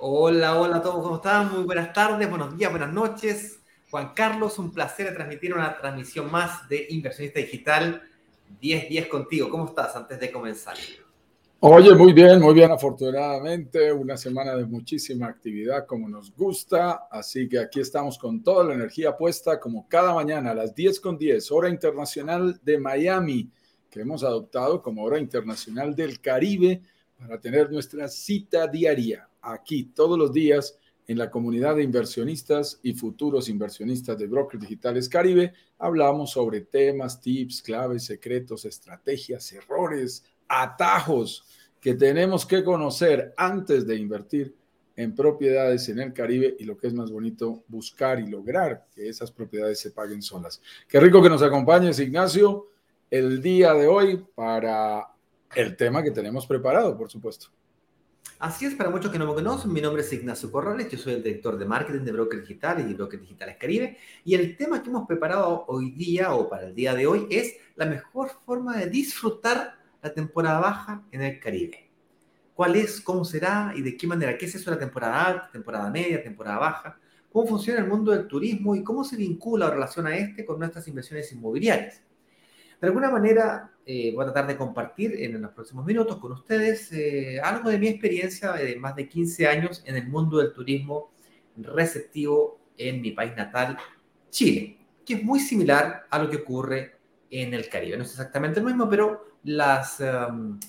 Hola, hola a todos, ¿cómo están? Muy buenas tardes, buenos días, buenas noches. Juan Carlos, un placer transmitir una transmisión más de Inversionista Digital 10-10 contigo. ¿Cómo estás antes de comenzar? Oye, muy bien, muy bien, afortunadamente. Una semana de muchísima actividad como nos gusta. Así que aquí estamos con toda la energía puesta, como cada mañana a las 10 con 10, hora internacional de Miami, que hemos adoptado como hora internacional del Caribe para tener nuestra cita diaria aquí todos los días en la comunidad de inversionistas y futuros inversionistas de Brokers Digitales Caribe. Hablamos sobre temas, tips, claves, secretos, estrategias, errores, atajos que tenemos que conocer antes de invertir en propiedades en el Caribe y lo que es más bonito, buscar y lograr que esas propiedades se paguen solas. Qué rico que nos acompañes, Ignacio, el día de hoy para el tema que tenemos preparado, por supuesto. Así es, para muchos que no me conocen, mi nombre es Ignacio Corrales, yo soy el director de marketing de Brokers Digitales y Brokers Digitales Caribe, y el tema que hemos preparado hoy día o para el día de hoy es la mejor forma de disfrutar la temporada baja en el Caribe. ¿Cuál es, cómo será y de qué manera? ¿Qué es eso la temporada alta, temporada media, temporada baja? ¿Cómo funciona el mundo del turismo y cómo se vincula o relaciona este con nuestras inversiones inmobiliarias? De alguna manera, eh, voy a tratar de compartir en los próximos minutos con ustedes eh, algo de mi experiencia de más de 15 años en el mundo del turismo receptivo en mi país natal, Chile, que es muy similar a lo que ocurre en el Caribe. No es exactamente lo mismo, pero las, um,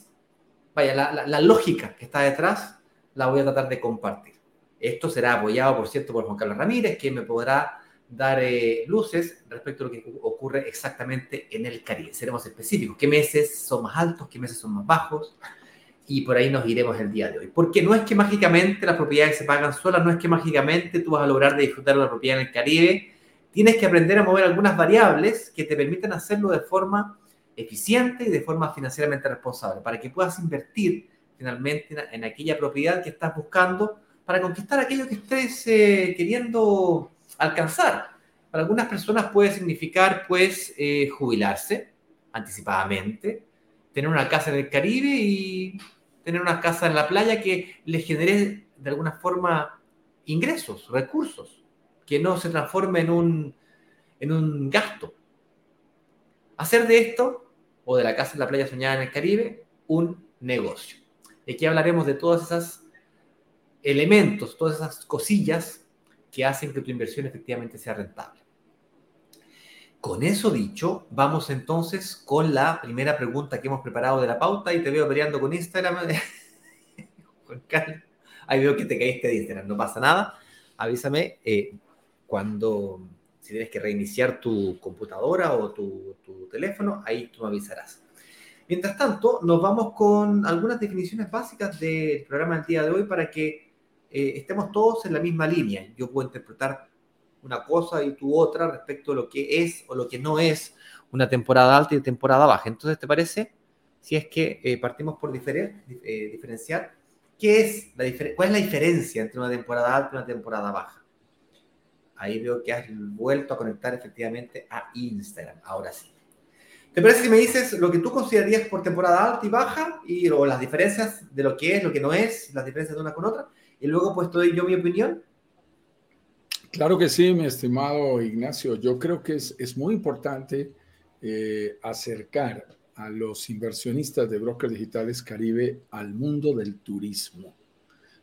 vaya, la, la lógica que está detrás la voy a tratar de compartir. Esto será apoyado, por cierto, por Juan Carlos Ramírez, que me podrá dar eh, luces respecto a lo que ocurre exactamente en el Caribe. Seremos específicos, qué meses son más altos, qué meses son más bajos, y por ahí nos iremos el día de hoy. Porque no es que mágicamente las propiedades se pagan solas, no es que mágicamente tú vas a lograr de disfrutar la propiedad en el Caribe, tienes que aprender a mover algunas variables que te permitan hacerlo de forma eficiente y de forma financieramente responsable, para que puedas invertir finalmente en aquella propiedad que estás buscando para conquistar aquello que estés eh, queriendo alcanzar. Para algunas personas puede significar, pues, eh, jubilarse anticipadamente, tener una casa en el Caribe y tener una casa en la playa que les genere de alguna forma ingresos, recursos, que no se transforme en un, en un gasto. Hacer de esto, o de la casa en la playa soñada en el Caribe, un negocio. Y aquí hablaremos de todos esos elementos, todas esas cosillas que hacen que tu inversión efectivamente sea rentable. Con eso dicho, vamos entonces con la primera pregunta que hemos preparado de la pauta y te veo peleando con Instagram. Ahí veo que te caíste de Instagram, no pasa nada. Avísame eh, cuando, si tienes que reiniciar tu computadora o tu, tu teléfono, ahí tú me avisarás. Mientras tanto, nos vamos con algunas definiciones básicas del programa del día de hoy para que eh, estemos todos en la misma línea. Yo puedo interpretar una cosa y tú otra respecto a lo que es o lo que no es una temporada alta y temporada baja. Entonces, ¿te parece? Si es que eh, partimos por diferer, eh, diferenciar, ¿qué es la ¿cuál es la diferencia entre una temporada alta y una temporada baja? Ahí veo que has vuelto a conectar efectivamente a Instagram. Ahora sí. ¿Te parece que me dices lo que tú considerarías por temporada alta y baja y o las diferencias de lo que es, lo que no es, las diferencias de una con otra? Y luego pues doy yo mi opinión. Claro que sí, mi estimado Ignacio. Yo creo que es, es muy importante eh, acercar a los inversionistas de brokers digitales Caribe al mundo del turismo.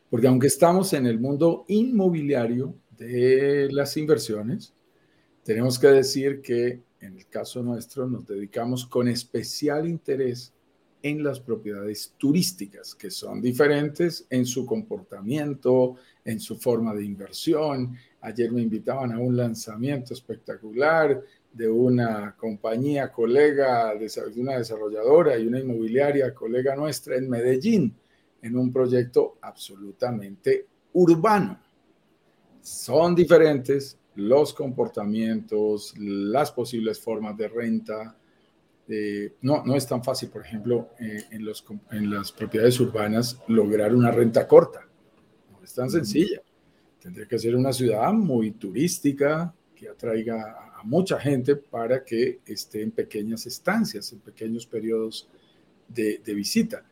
Porque aunque estamos en el mundo inmobiliario de las inversiones, tenemos que decir que en el caso nuestro nos dedicamos con especial interés en las propiedades turísticas, que son diferentes en su comportamiento, en su forma de inversión. Ayer me invitaban a un lanzamiento espectacular de una compañía colega, de una desarrolladora y una inmobiliaria colega nuestra en Medellín, en un proyecto absolutamente urbano. Son diferentes los comportamientos, las posibles formas de renta, eh, no, no es tan fácil, por ejemplo, eh, en, los, en las propiedades urbanas lograr una renta corta. No es tan sencilla. Tendría que ser una ciudad muy turística, que atraiga a mucha gente para que esté en pequeñas estancias, en pequeños periodos de, visita.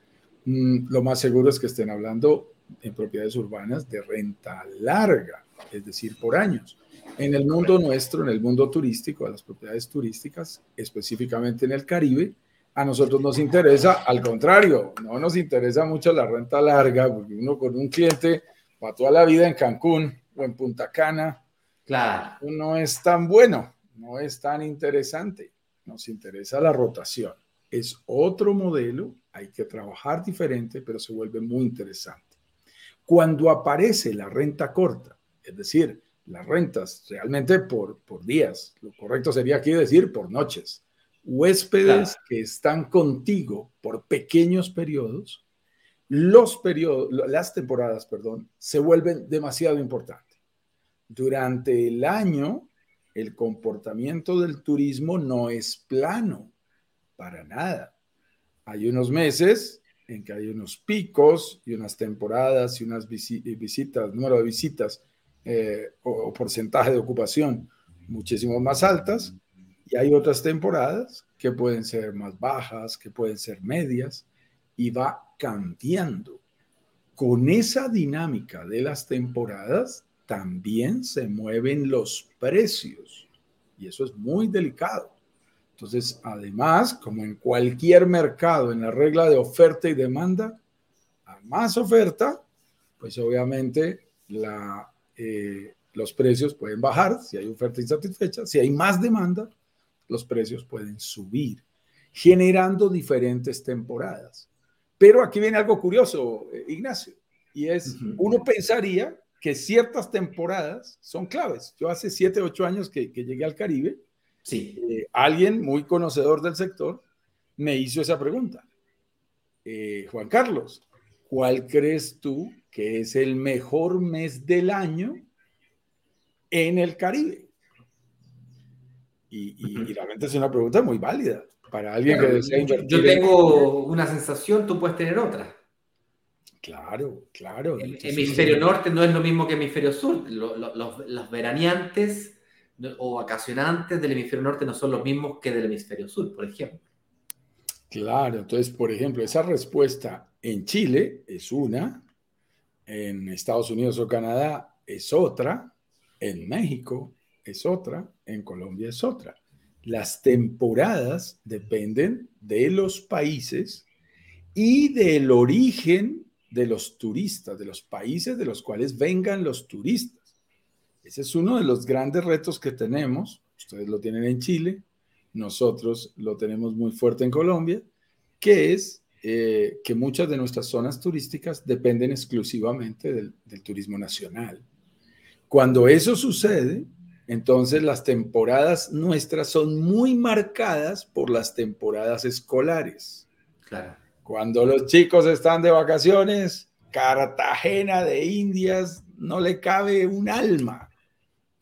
Mm, lo más seguro es que estén hablando en propiedades urbanas de renta larga, es decir, por años. En el mundo nuestro, en el mundo turístico, a las propiedades turísticas, específicamente en el Caribe, a nosotros nos interesa, al contrario, no nos interesa mucho la renta larga, porque uno con un cliente para toda la vida en Cancún o en Punta Cana, claro. no es tan bueno, no es tan interesante. Nos interesa la rotación. Es otro modelo, hay que trabajar diferente, pero se vuelve muy interesante. Cuando aparece la renta corta, es decir, las rentas realmente por, por días, lo correcto sería aquí decir por noches, huéspedes que están contigo por pequeños periodos, los periodos, las temporadas, perdón, se vuelven demasiado importantes. Durante el año, el comportamiento del turismo no es plano, para nada. Hay unos meses en que hay unos picos y unas temporadas y unas visitas, número de visitas eh, o, porcentaje de ocupación muchísimo más altas y hay otras temporadas que pueden ser más bajas, que pueden ser medias y va cambiando. Con esa dinámica de las temporadas también se mueven los precios y eso es muy delicado. Entonces, además, como en cualquier mercado, en la regla de oferta y demanda, a más oferta, pues obviamente la, eh, los precios pueden bajar si hay oferta insatisfecha. Si hay más demanda, los precios pueden subir, generando diferentes temporadas. Pero aquí viene algo curioso, eh, Ignacio, y es, uno pensaría que ciertas temporadas son claves. Yo hace 7, 8 años que, que llegué al Caribe Sí. Eh, alguien muy conocedor del sector me hizo esa pregunta. Eh, Juan Carlos, ¿cuál crees tú que es el mejor mes del año en el Caribe? Y, realmente es una pregunta muy válida para alguien que desea invertir. Yo tengo una sensación, tú puedes tener otra. Claro, claro. El hemisferio norte no es lo mismo que hemisferio sur. Los, los veraneantes o vacacionantes del hemisferio norte no son los mismos que del hemisferio sur, por ejemplo. Claro, entonces, por ejemplo, esa respuesta en Chile es una, en Estados Unidos o Canadá es otra, en México es otra, en Colombia es otra. Las temporadas dependen de los países y del origen de los turistas, de los países de los cuales vengan los turistas. Ese es uno de los grandes retos que tenemos. Ustedes lo tienen en Chile, nosotros lo tenemos muy fuerte en Colombia, que es eh, que muchas de nuestras zonas turísticas dependen exclusivamente del, del turismo nacional. Cuando eso sucede, entonces las temporadas nuestras son muy marcadas por las temporadas escolares. Claro. Cuando los chicos están de vacaciones, Cartagena de Indias no le cabe un alma.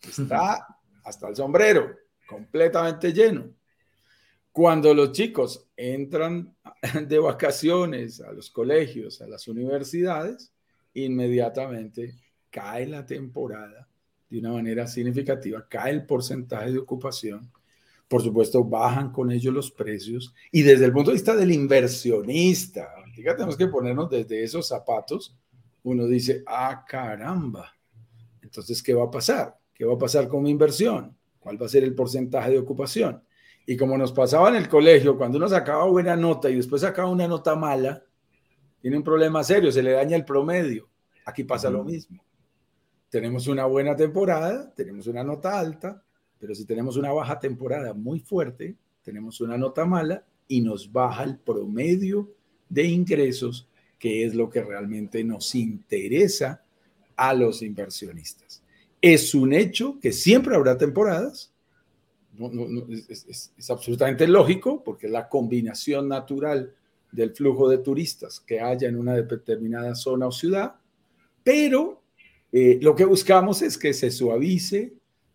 Está hasta el sombrero, completamente lleno. Cuando los chicos entran de vacaciones a los colegios, a las universidades, inmediatamente cae la temporada de una manera significativa, cae el porcentaje de ocupación, por supuesto bajan con ellos los precios y desde el punto de vista del inversionista, fíjate, tenemos que ponernos desde esos zapatos, uno dice, ah, caramba, entonces, ¿qué va a pasar? ¿Qué va a pasar con mi inversión? ¿Cuál va a ser el porcentaje de ocupación? Y como nos pasaba en el colegio, cuando uno sacaba buena nota y después sacaba una nota mala, tiene un problema serio, se le daña el promedio. Aquí pasa lo mismo. Tenemos una buena temporada, tenemos una nota alta, pero si tenemos una baja temporada muy fuerte, tenemos una nota mala y nos baja el promedio de ingresos, que es lo que realmente nos interesa a los inversionistas. Es un hecho que siempre habrá temporadas. Es, absolutamente lógico porque es la combinación natural del flujo de turistas que haya en una determinada zona o ciudad, pero eh, lo que buscamos es que se suavice,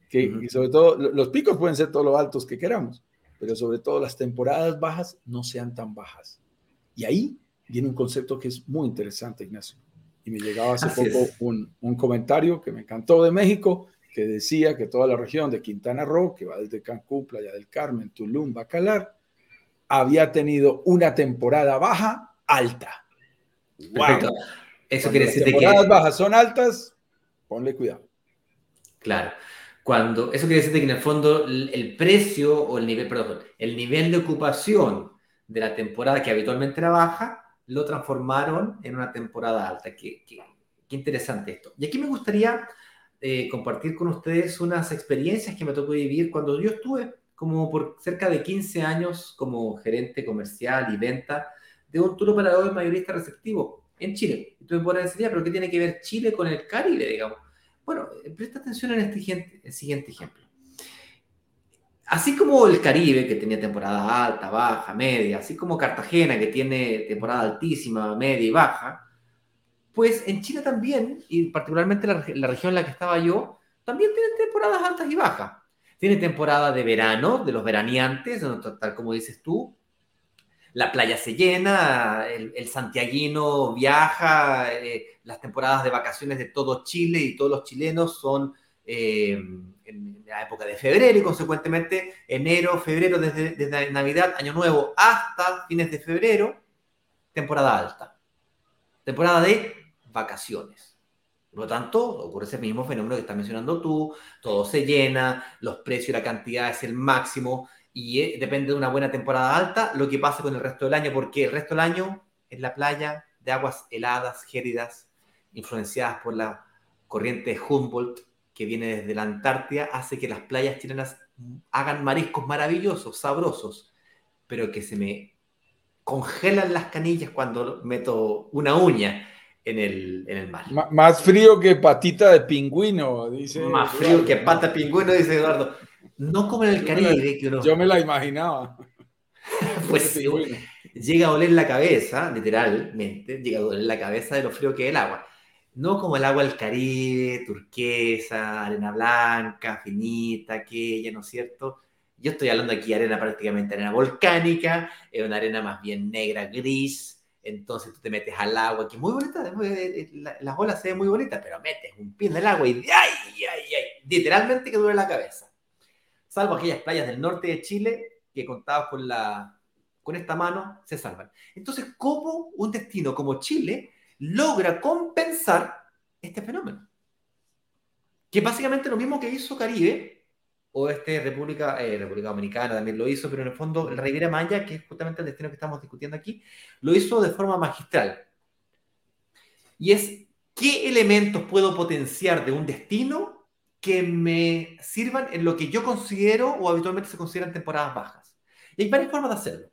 que sobre todo los picos pueden ser todos los altos que queramos, pero sobre todo las temporadas bajas no sean tan bajas. Y ahí viene un concepto que es muy interesante, Ignacio. Y me llegaba hace poco un, un, comentario que me encantó de México, que decía que toda la región de Quintana Roo, que va desde Cancún, Playa del Carmen, Tulum, Bacalar, había tenido una temporada baja alta. Wow. Eso quiere decir que... Las temporadas bajas son altas, ponle cuidado. Claro. Cuando, eso quiere decir que en el fondo el precio o el nivel, perdón, el nivel de ocupación de la temporada que habitualmente era baja, lo transformaron en una temporada alta. Qué, qué, qué interesante esto. Y aquí me gustaría eh, compartir con ustedes unas experiencias que me tocó vivir cuando yo estuve como por cerca de 15 años como gerente comercial y venta de un tour operador mayorista receptivo en Chile. Y tú me podrás decir, pero ¿qué tiene que ver Chile con el Caribe, digamos? Bueno, eh, presta atención en este siguiente ejemplo. Así como el Caribe, que tenía temporada alta, baja, media, así como Cartagena, que tiene temporada altísima, media y baja, pues en Chile también, y particularmente la, región en la que estaba yo, también tiene temporadas altas y bajas. Tiene temporada de verano, de los veraneantes, tal como dices tú, la playa se llena, el, santiaguino viaja, eh, las temporadas de vacaciones de todo Chile y todos los chilenos son eh, en la época de febrero y consecuentemente enero, febrero, desde Navidad, Año Nuevo hasta fines de febrero, temporada alta. Temporada de vacaciones. Por lo tanto, ocurre ese mismo fenómeno que estás mencionando tú, todo se llena, los precios y la cantidad es el máximo, y eh, depende de una buena temporada alta lo que pasa con el resto del año, porque el resto del año es la playa de aguas heladas, gélidas, influenciadas por la corriente Humboldt que viene desde la Antártida, hace que las playas chilenas hagan mariscos maravillosos, sabrosos, pero que se me congelan las canillas cuando meto una uña en el, en el mar. más frío que patita de pingüino, dice. Más frío que pata de pingüino, dice Eduardo. No como en el Caribe, que Yo me la imaginaba. pues sí, llega a oler la cabeza, literalmente, llega a oler la cabeza de lo frío que es el agua. No como el agua del Caribe, turquesa, arena blanca, finita, aquella, ¿no es cierto? Yo estoy hablando aquí de arena prácticamente arena volcánica, es una arena más bien negra, gris, entonces tú te metes al agua, que es muy bonita, eh, las olas se ven muy bonitas, pero metes un pie en el agua y ¡ay, ay, ay! Literalmente que duele la cabeza salvo aquellas playas del norte de Chile que contadas con, la, con esta mano, se salvan. Entonces, ¿cómo un destino como Chile logra compensar este fenómeno? Que básicamente lo mismo que hizo Caribe, o este República, eh, República Dominicana también lo hizo, pero en el fondo el Riviera Maya, que es justamente el destino que estamos discutiendo aquí, lo hizo de forma magistral. Y es, ¿qué elementos puedo potenciar de un destino que me sirvan en lo que yo considero o habitualmente se consideran temporadas bajas. Y hay varias formas de hacerlo.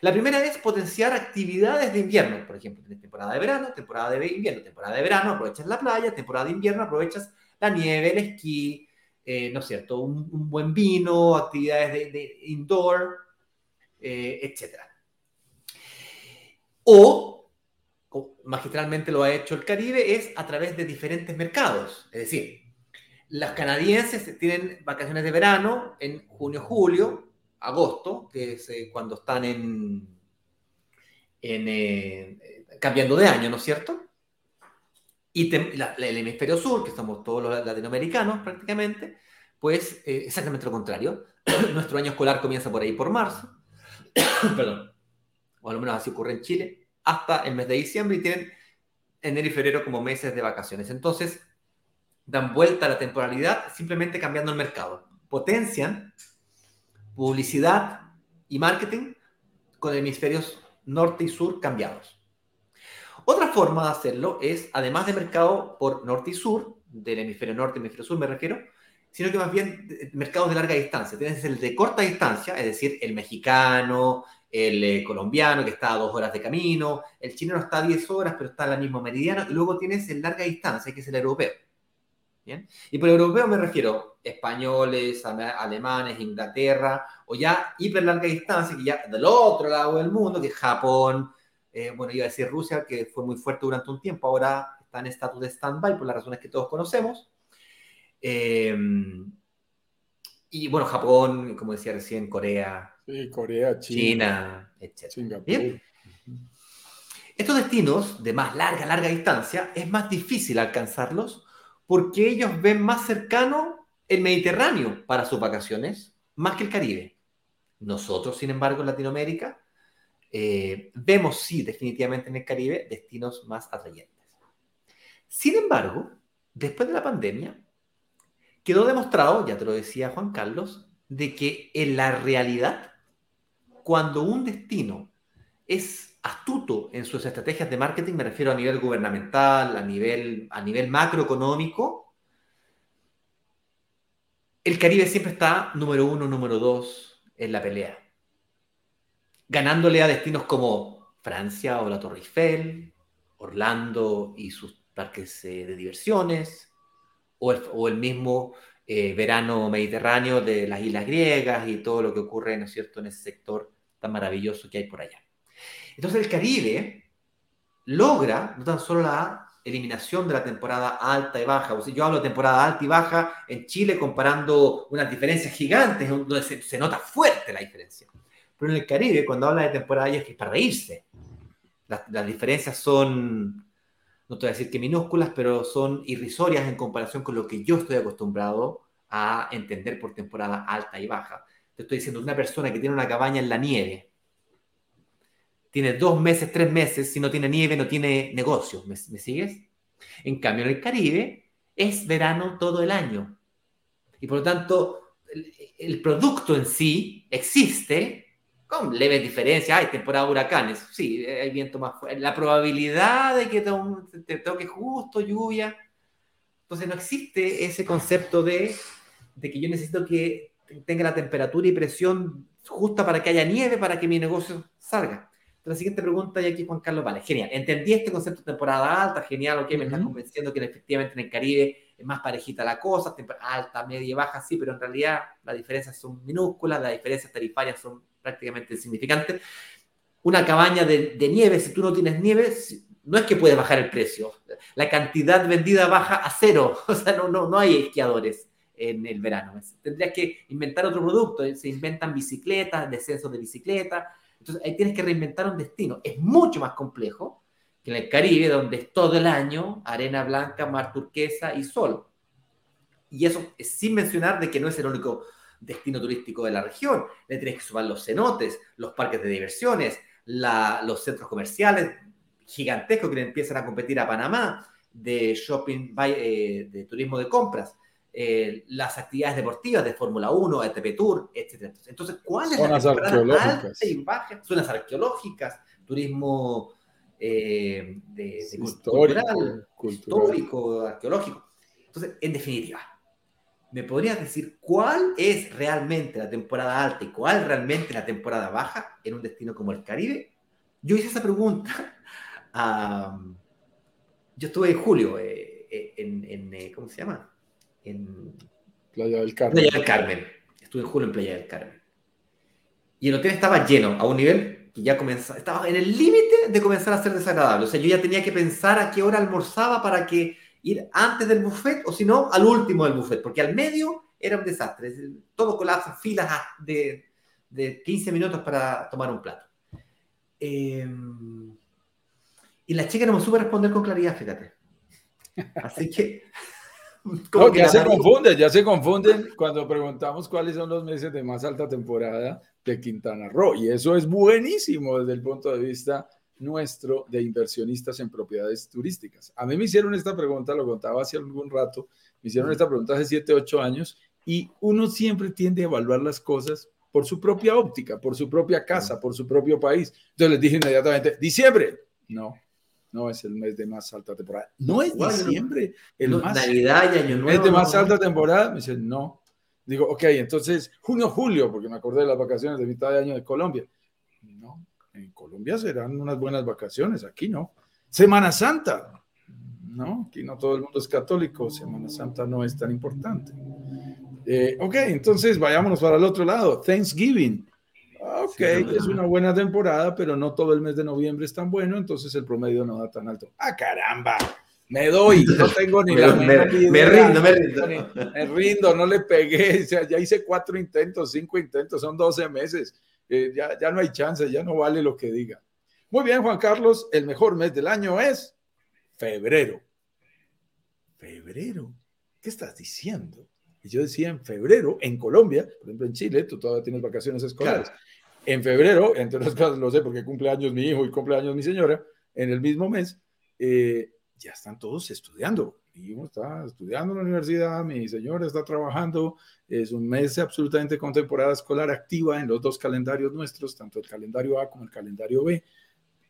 La primera es potenciar actividades de invierno. Por ejemplo, tienes temporada de verano, temporada de invierno, temporada de verano, aprovechas la playa, temporada de invierno, aprovechas la nieve, el esquí, eh, ¿no es cierto? Un, buen vino, actividades de, indoor, eh, etc. O, magistralmente lo ha hecho el Caribe, es a través de diferentes mercados. Es decir, las canadienses tienen vacaciones de verano en junio, julio, agosto, que es eh, cuando están en, eh, cambiando de año, ¿no es cierto? Y el hemisferio sur, que somos todos los latinoamericanos prácticamente, pues eh, exactamente lo contrario. Nuestro año escolar comienza por ahí por marzo, perdón, o al menos así ocurre en Chile, hasta el mes de diciembre y tienen enero y febrero como meses de vacaciones. Entonces, dan vuelta a la temporalidad simplemente cambiando el mercado. Potencian publicidad y marketing con hemisferios norte y sur cambiados. Otra forma de hacerlo es, además de mercado por norte y sur, del hemisferio norte y hemisferio sur me refiero, sino que más bien mercados de larga distancia. Tienes el de corta distancia, es decir, el mexicano, el eh, colombiano que está a dos horas de camino, el chileno está a diez horas pero está en la misma meridiano, y luego tienes el larga distancia, que es el europeo. Y por europeo me refiero españoles, alemanes, Inglaterra, o ya hiper larga distancia, que ya del otro lado del mundo, que es Japón, eh, bueno, iba a decir Rusia, que fue muy fuerte durante un tiempo, ahora está en estatus de stand-by por las razones que todos conocemos. Eh, Y bueno, Japón, como decía recién, Corea. Sí, Corea, China, China etc. Estos destinos de más larga, larga distancia, es más difícil alcanzarlos porque ellos ven más cercano el Mediterráneo para sus vacaciones, más que el Caribe. Nosotros, sin embargo, en Latinoamérica, eh, vemos, sí, definitivamente en el Caribe, destinos más atrayentes. Sin embargo, después de la pandemia, quedó demostrado, ya te lo decía Juan Carlos, de que en la realidad, cuando un destino es astuto en sus estrategias de marketing, me refiero a nivel gubernamental, a nivel, a nivel macroeconómico, el Caribe siempre está número uno, número dos en la pelea, ganándole a destinos como Francia o la Torre Eiffel, Orlando y sus parques eh, de diversiones, o el, mismo eh, verano mediterráneo de las islas griegas y todo lo que ocurre, ¿no es cierto?, en ese sector tan maravilloso que hay por allá. Entonces el Caribe logra no tan solo la eliminación de la temporada alta y baja, o sea, yo hablo de temporada alta y baja en Chile comparando unas diferencias gigantes, donde se, nota fuerte la diferencia. Pero en el Caribe, cuando habla de temporada es que es para reírse. las diferencias son no te voy a decir que minúsculas, pero son irrisorias en comparación con lo que yo estoy acostumbrado a entender por temporada alta y baja. Te estoy diciendo, una persona que tiene una cabaña en la nieve, tiene dos meses, tres meses, si no tiene nieve no tiene negocio, ¿me, sigues? En cambio, en el Caribe es verano todo el año. Y por lo tanto, el producto en sí existe, con leves diferencias, hay temporada de huracanes, sí, hay viento más fuerte, la probabilidad de que te, toque justo lluvia, entonces no existe ese concepto de, de que yo necesito que tenga la temperatura y presión justa para que haya nieve, para que mi negocio salga. la siguiente pregunta, y aquí Juan Carlos, vale, genial, entendí este concepto de temporada alta, genial, ok, me estás convenciendo que efectivamente en el Caribe es más parejita la cosa, alta, media y baja, sí, pero en realidad las diferencias son minúsculas, las diferencias tarifarias son prácticamente insignificante. Una cabaña de, nieve, si tú no tienes nieve, no es que puedes bajar el precio. La cantidad vendida baja a cero. O sea, no, no, no hay esquiadores en el verano. Tendrías que inventar otro producto. Se inventan bicicletas, descensos de bicicleta. Entonces ahí tienes que reinventar un destino. Es mucho más complejo que en el Caribe, donde es todo el año arena blanca, mar turquesa y sol. Y eso es sin mencionar de que no es el único destino turístico de la región. Le tienes que sumar los cenotes, los parques de diversiones, los centros comerciales gigantescos que le empiezan a competir a Panamá, de shopping, eh, de turismo de compras, eh, las actividades deportivas de Fórmula 1, ETP Tour, etc. Entonces, ¿cuál es Zonas la arqueológicas. Zonas arqueológicas, turismo eh, de, cultural, histórico, arqueológico. Entonces, en definitiva, ¿me podrías decir cuál es realmente la temporada alta y cuál realmente la temporada baja en un destino como el Caribe? Yo hice esa pregunta. yo estuve en julio eh, eh, en, eh, ¿cómo se llama? En Playa del Carmen. Playa del Carmen. Estuve en julio en Playa del Carmen. Y el hotel estaba lleno a un nivel que ya comenzaba, estaba en el límite de comenzar a ser desagradable. O sea, yo ya tenía que pensar a qué hora almorzaba para que ir antes del buffet o si no, al último del buffet, porque al medio era un desastre. Todo colapsa, filas de, de 15 minutos para tomar un plato. Em, y la chica no me supo responder con claridad, fíjate. Así que... ya se confunden, ya se confunden cuando preguntamos cuáles son los meses de más alta temporada de Quintana Roo. Y eso es buenísimo desde el punto de vista nuestro de inversionistas en propiedades turísticas. A mí me hicieron esta pregunta, lo contaba hace algún rato, me hicieron esta pregunta hace 7, 8 años y uno siempre tiende a evaluar las cosas por su propia óptica, por su propia casa, por su propio país. Entonces les dije inmediatamente, diciembre. No, no es el mes de más alta temporada. No es diciembre. El más, Navidad y Año Nuevo. ¿Es de más alta temporada? Me dicen, no. Digo, ok, entonces junio, julio, porque me acordé de las vacaciones de mitad de año de Colombia. No, en Colombia serán unas buenas vacaciones, aquí no. Semana Santa, no, aquí no todo el mundo es católico, Semana Santa no es tan importante. Eh, ok, entonces vayámonos para el otro lado, Thanksgiving. Ok, es una buena temporada, pero no todo el mes de noviembre es tan bueno, entonces el promedio no da tan alto. ¡Ah, caramba! Me doy, no tengo ni la me, me, rindo, me rindo. Me rindo, no le pegué. O sea, ya hice cuatro intentos, cinco intentos, son 12 meses. Eh, ya, ya no hay chance, ya no vale lo que diga. Muy bien, Juan Carlos, el mejor mes del año es febrero. Febrero, ¿qué estás diciendo? Y yo decía en febrero, en Colombia, por ejemplo en Chile, tú todavía tienes vacaciones escolares. En febrero, entre otras cosas, lo sé porque cumple años mi hijo y cumple años mi señora, en el mismo mes, eh, ya están todos estudiando. Mi hijo está estudiando en la universidad, mi señora está trabajando. Es un mes absolutamente con temporada escolar activa en los dos calendarios nuestros, tanto el calendario A como el calendario B.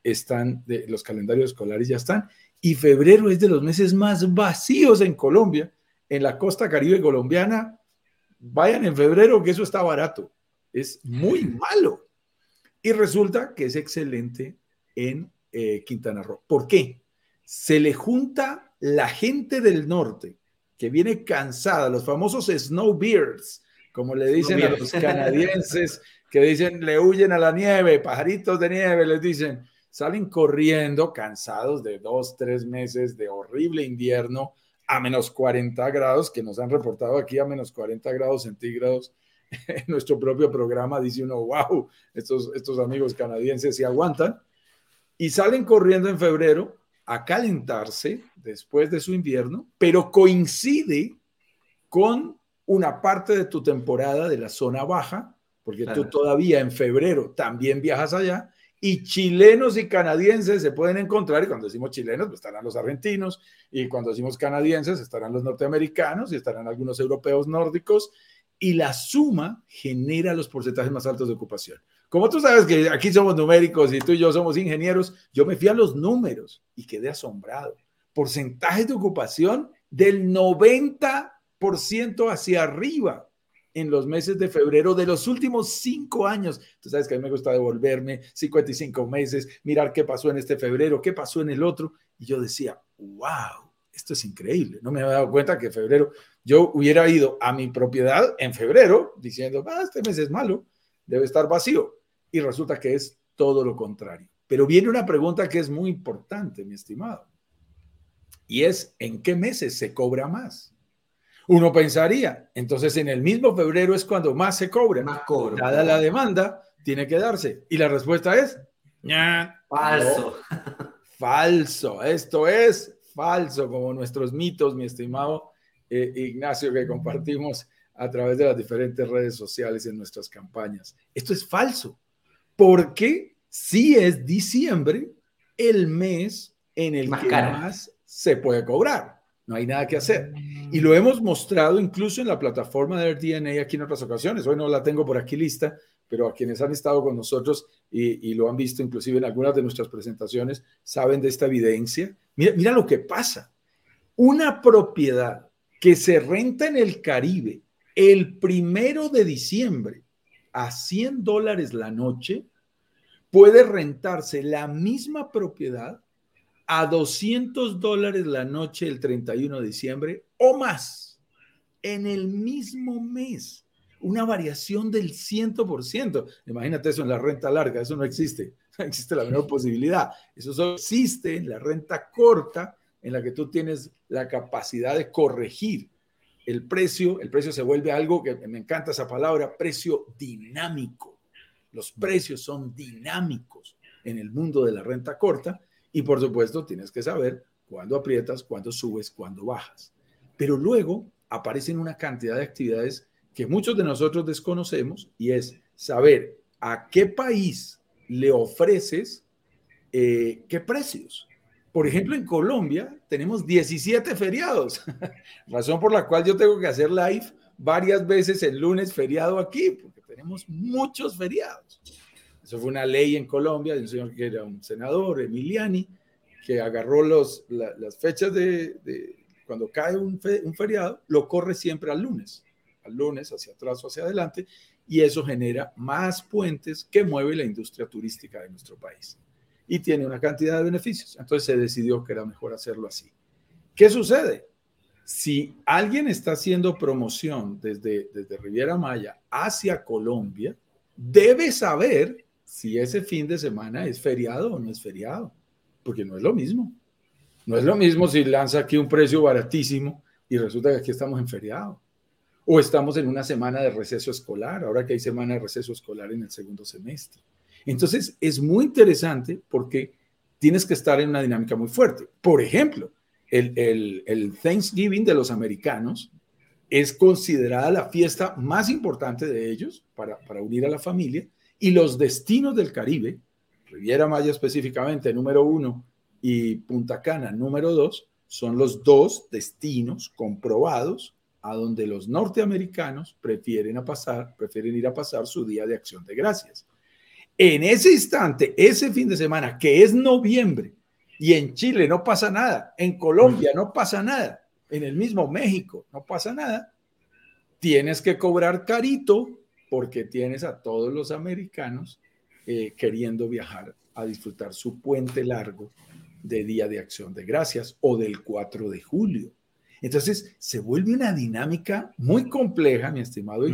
Están, de, los calendarios escolares ya están. Y febrero es de los meses más vacíos en Colombia, en la costa caribe colombiana. Vayan en febrero, que eso está barato. Es muy malo. Y resulta que es excelente en eh, Quintana Roo. ¿Por qué? Se le junta la gente del norte que viene cansada, los famosos snowbeards, como le dicen a los canadienses, que dicen, le huyen a la nieve, pajaritos de nieve, les dicen, salen corriendo cansados de dos, tres meses de horrible invierno a menos 40 grados, que nos han reportado aquí a menos 40 grados centígrados. En nuestro propio programa dice uno, wow, estos, estos amigos canadienses se aguantan y salen corriendo en febrero a calentarse después de su invierno, pero coincide con una parte de tu temporada de la zona baja, porque tú todavía en febrero también viajas allá, y chilenos y canadienses se pueden encontrar, y cuando decimos chilenos, pues estarán los argentinos, y cuando decimos canadienses, estarán los norteamericanos y estarán algunos europeos nórdicos, y la suma genera los porcentajes más altos de ocupación. Como tú sabes que aquí somos numéricos y tú y yo somos ingenieros, yo me fui a los números y quedé asombrado. Porcentajes de ocupación del 90% hacia arriba en los meses de febrero de los últimos cinco años. Tú sabes que a mí me gusta devolverme 55 meses, mirar qué pasó en este febrero, qué pasó en el otro. Y yo decía, wow, esto es increíble. No me había dado cuenta que febrero, yo hubiera ido a mi propiedad en febrero diciendo, ah, este mes es malo, debe estar vacío y resulta que es todo lo contrario. Pero viene una pregunta que es muy importante, mi estimado, y es, ¿en qué meses se cobra más? Uno pensaría, entonces en el mismo febrero es cuando más se cobra. Más cobra. Dada la demanda, tiene que darse. Y la respuesta es, falso. falso. Esto es falso, como nuestros mitos, mi estimado eh, Ignacio, que compartimos a través de las diferentes redes sociales en nuestras campañas. Esto es falso porque si es diciembre el mes en el que más se puede cobrar. No hay nada que hacer. Y lo hemos mostrado incluso en la plataforma de DNA aquí en otras ocasiones. Hoy no la tengo por aquí lista, pero a quienes han estado con nosotros y, y lo han visto inclusive en algunas de nuestras presentaciones, saben de esta evidencia. Mira, mira lo que pasa. Una propiedad que se renta en el Caribe el primero de diciembre a 100 dólares la noche, puede rentarse la misma propiedad a 200 dólares la noche el 31 de diciembre o más en el mismo mes. Una variación del 100%. Imagínate eso en la renta larga, eso no existe. No existe la menor posibilidad. Eso solo existe en la renta corta, en la que tú tienes la capacidad de corregir el precio, el precio se vuelve algo que me encanta esa palabra, precio dinámico. Los precios son dinámicos en el mundo de la renta corta y por supuesto tienes que saber cuándo aprietas, cuándo subes, cuándo bajas. Pero luego aparecen una cantidad de actividades que muchos de nosotros desconocemos y es saber a qué país le ofreces eh, qué precios. Por ejemplo, en Colombia tenemos 17 feriados, razón por la cual yo tengo que hacer live varias veces el lunes feriado aquí, porque tenemos muchos feriados. Eso fue una ley en Colombia de un señor que era un senador, Emiliani, que agarró los, las fechas de, cuando cae un, un feriado, lo corre siempre al lunes, al lunes hacia atrás o hacia adelante, y eso genera más puentes que mueve la industria turística de nuestro país y tiene una cantidad de beneficios. Entonces se decidió que era mejor hacerlo así. ¿Qué sucede? Si alguien está haciendo promoción desde, desde Riviera Maya hacia Colombia, debe saber si ese fin de semana es feriado o no es feriado, porque no es lo mismo. No es lo mismo si lanza aquí un precio baratísimo y resulta que aquí estamos en feriado. O estamos en una semana de receso escolar, ahora que hay semana de receso escolar en el segundo semestre. Entonces, es muy interesante porque tienes que estar en una dinámica muy fuerte. Por ejemplo, el, Thanksgiving de los americanos es considerada la fiesta más importante de ellos para, para unir a la familia y los destinos del Caribe, Riviera Maya específicamente, número uno, y Punta Cana, número dos, son los dos destinos comprobados a donde los norteamericanos prefieren, a pasar, prefieren ir a pasar su día de acción de gracias. En ese instante, ese fin de semana, que es noviembre, y en Chile no pasa nada, en Colombia no pasa nada, en el mismo México no pasa nada, tienes que cobrar carito porque tienes a todos los americanos eh, queriendo viajar a disfrutar su puente largo de Día de Acción de Gracias o del 4 de julio. Entonces se vuelve una dinámica muy compleja, mi estimado mm.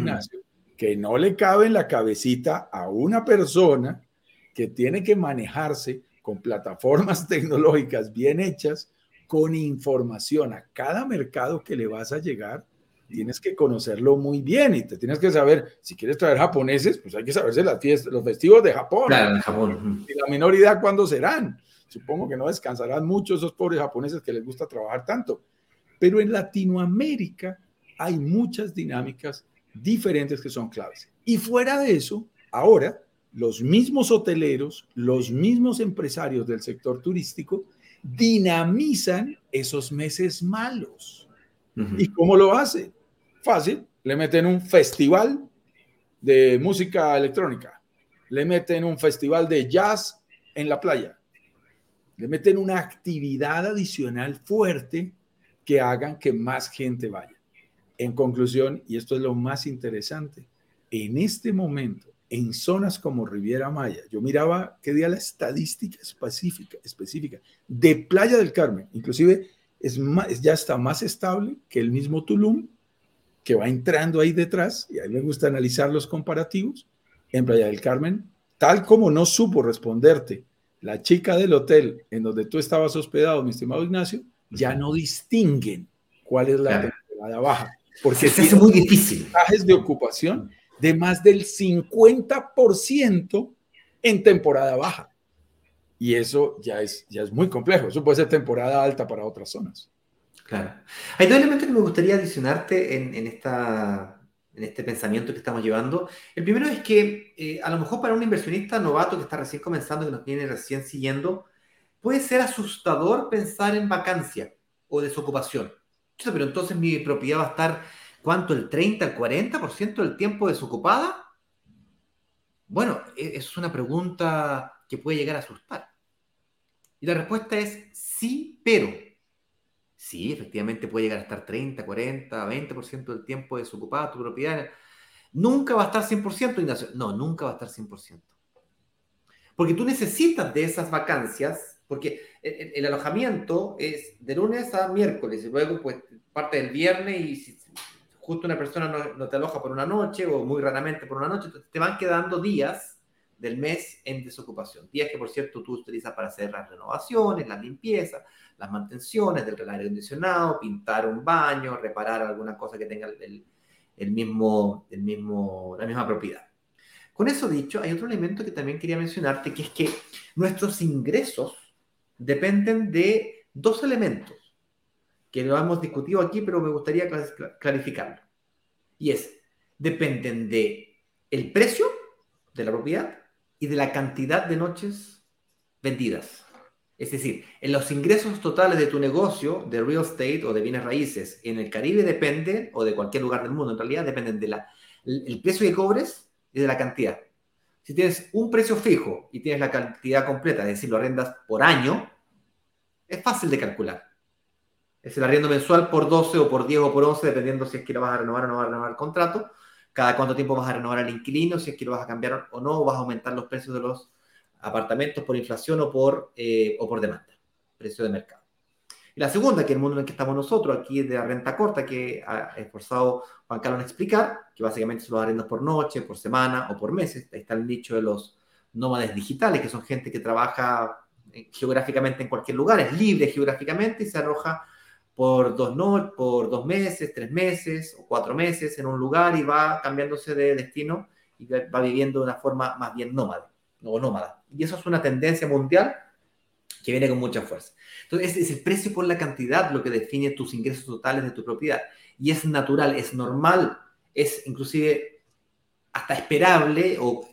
Que no le cabe en la cabecita a una persona que tiene que manejarse con plataformas tecnológicas bien hechas, con información a cada mercado que le vas a llegar tienes que conocerlo muy bien y te tienes que saber, si quieres traer japoneses, pues hay que saberse las fiestas, los festivos de Japón. Claro, en Japón. Y la minoridad, ¿cuándo serán? Supongo que no descansarán mucho esos pobres japoneses que les gusta trabajar tanto. Pero en Latinoamérica hay muchas dinámicas diferentes que son claves. Y fuera de eso, ahora los mismos hoteleros, los mismos empresarios del sector turístico dinamizan esos meses malos. ¿Y cómo lo hacen? Fácil, le meten un festival de música electrónica, le meten un festival de jazz en la playa, le meten una actividad adicional fuerte que hagan que más gente vaya. En conclusión, y esto es lo más interesante, en este momento, en zonas como Riviera Maya, yo miraba qué día la estadística específica, específica de Playa del Carmen, inclusive es más, ya está más estable que el mismo Tulum que va entrando ahí detrás, y a mí me gusta analizar los comparativos, en Playa del Carmen, tal como no supo responderte la chica del hotel en donde tú estabas hospedado, mi estimado Ignacio, ya no distinguen cuál es la temporada baja. Porque es muy difícil. Mensajes de ocupación de más del 50% en temporada baja. Y eso ya es, ya es muy complejo. Eso puede ser temporada alta para otras zonas. Claro. Hay dos elementos que me gustaría adicionarte en, esta, en este pensamiento que estamos llevando. El primero es que eh, a lo mejor para un inversionista novato que está recién comenzando, que nos viene recién siguiendo, puede ser asustador pensar en vacancia o desocupación. Pero entonces mi propiedad va a estar, ¿cuánto? ¿El 30, el 40% del tiempo desocupada? Bueno, e, es una pregunta que puede llegar a asustar. Y la respuesta es sí, pero. Sí, efectivamente puede llegar a estar 30, 40, 20% del tiempo desocupada tu propiedad. Nunca va a estar 100%, Ignacio. No, nunca va a estar 100%. Porque tú necesitas de esas vacancias, porque el, alojamiento es de lunes a miércoles y luego pues parte del viernes y si justo una persona no, no te aloja por una noche o muy raramente por una noche, te van quedando días del mes en desocupación. Días que, por cierto, tú utilizas para hacer las renovaciones, la limpieza, las mantenciones del aire acondicionado, pintar un baño, reparar alguna cosa que tenga el, mismo, el mismo, la misma propiedad. Con eso dicho, hay otro elemento que también quería mencionarte, que es que nuestros ingresos dependen de dos elementos, que lo hemos discutido aquí, pero me gustaría clarificarlo. Y es, dependen de el precio de la propiedad y de la cantidad de noches vendidas. Es decir, en los ingresos totales de tu negocio de real estate o de bienes raíces en el Caribe depende, o de cualquier lugar del mundo en realidad, dependen del el precio que cobres y de la cantidad. Si tienes un precio fijo y tienes la cantidad completa, es decir, lo arrendas por año, es fácil de calcular. Es el arriendo mensual por 12 o por 10 o por 11, dependiendo si es que lo vas a renovar o no vas a renovar el contrato. Cada cuánto tiempo vas a renovar al inquilino, si es que lo vas a cambiar o no, o vas a aumentar los precios de los apartamentos por inflación o por, eh, o por demanda, precio de mercado. La segunda, que el mundo en el que estamos nosotros, aquí de la renta corta, que ha esforzado Juan Carlos en explicar, que básicamente son los arrendos por noche, por semana o por meses. Ahí está el nicho de los nómades digitales, que son gente que trabaja eh, geográficamente en cualquier lugar, es libre geográficamente y se arroja por dos, no, por dos meses, tres meses o cuatro meses en un lugar y va cambiándose de destino y va viviendo de una forma más bien nómada o nómada. Y eso es una tendencia mundial que viene con mucha fuerza. Entonces, es el precio por la cantidad lo que define tus ingresos totales de tu propiedad. Y es natural, es normal, es inclusive hasta esperable o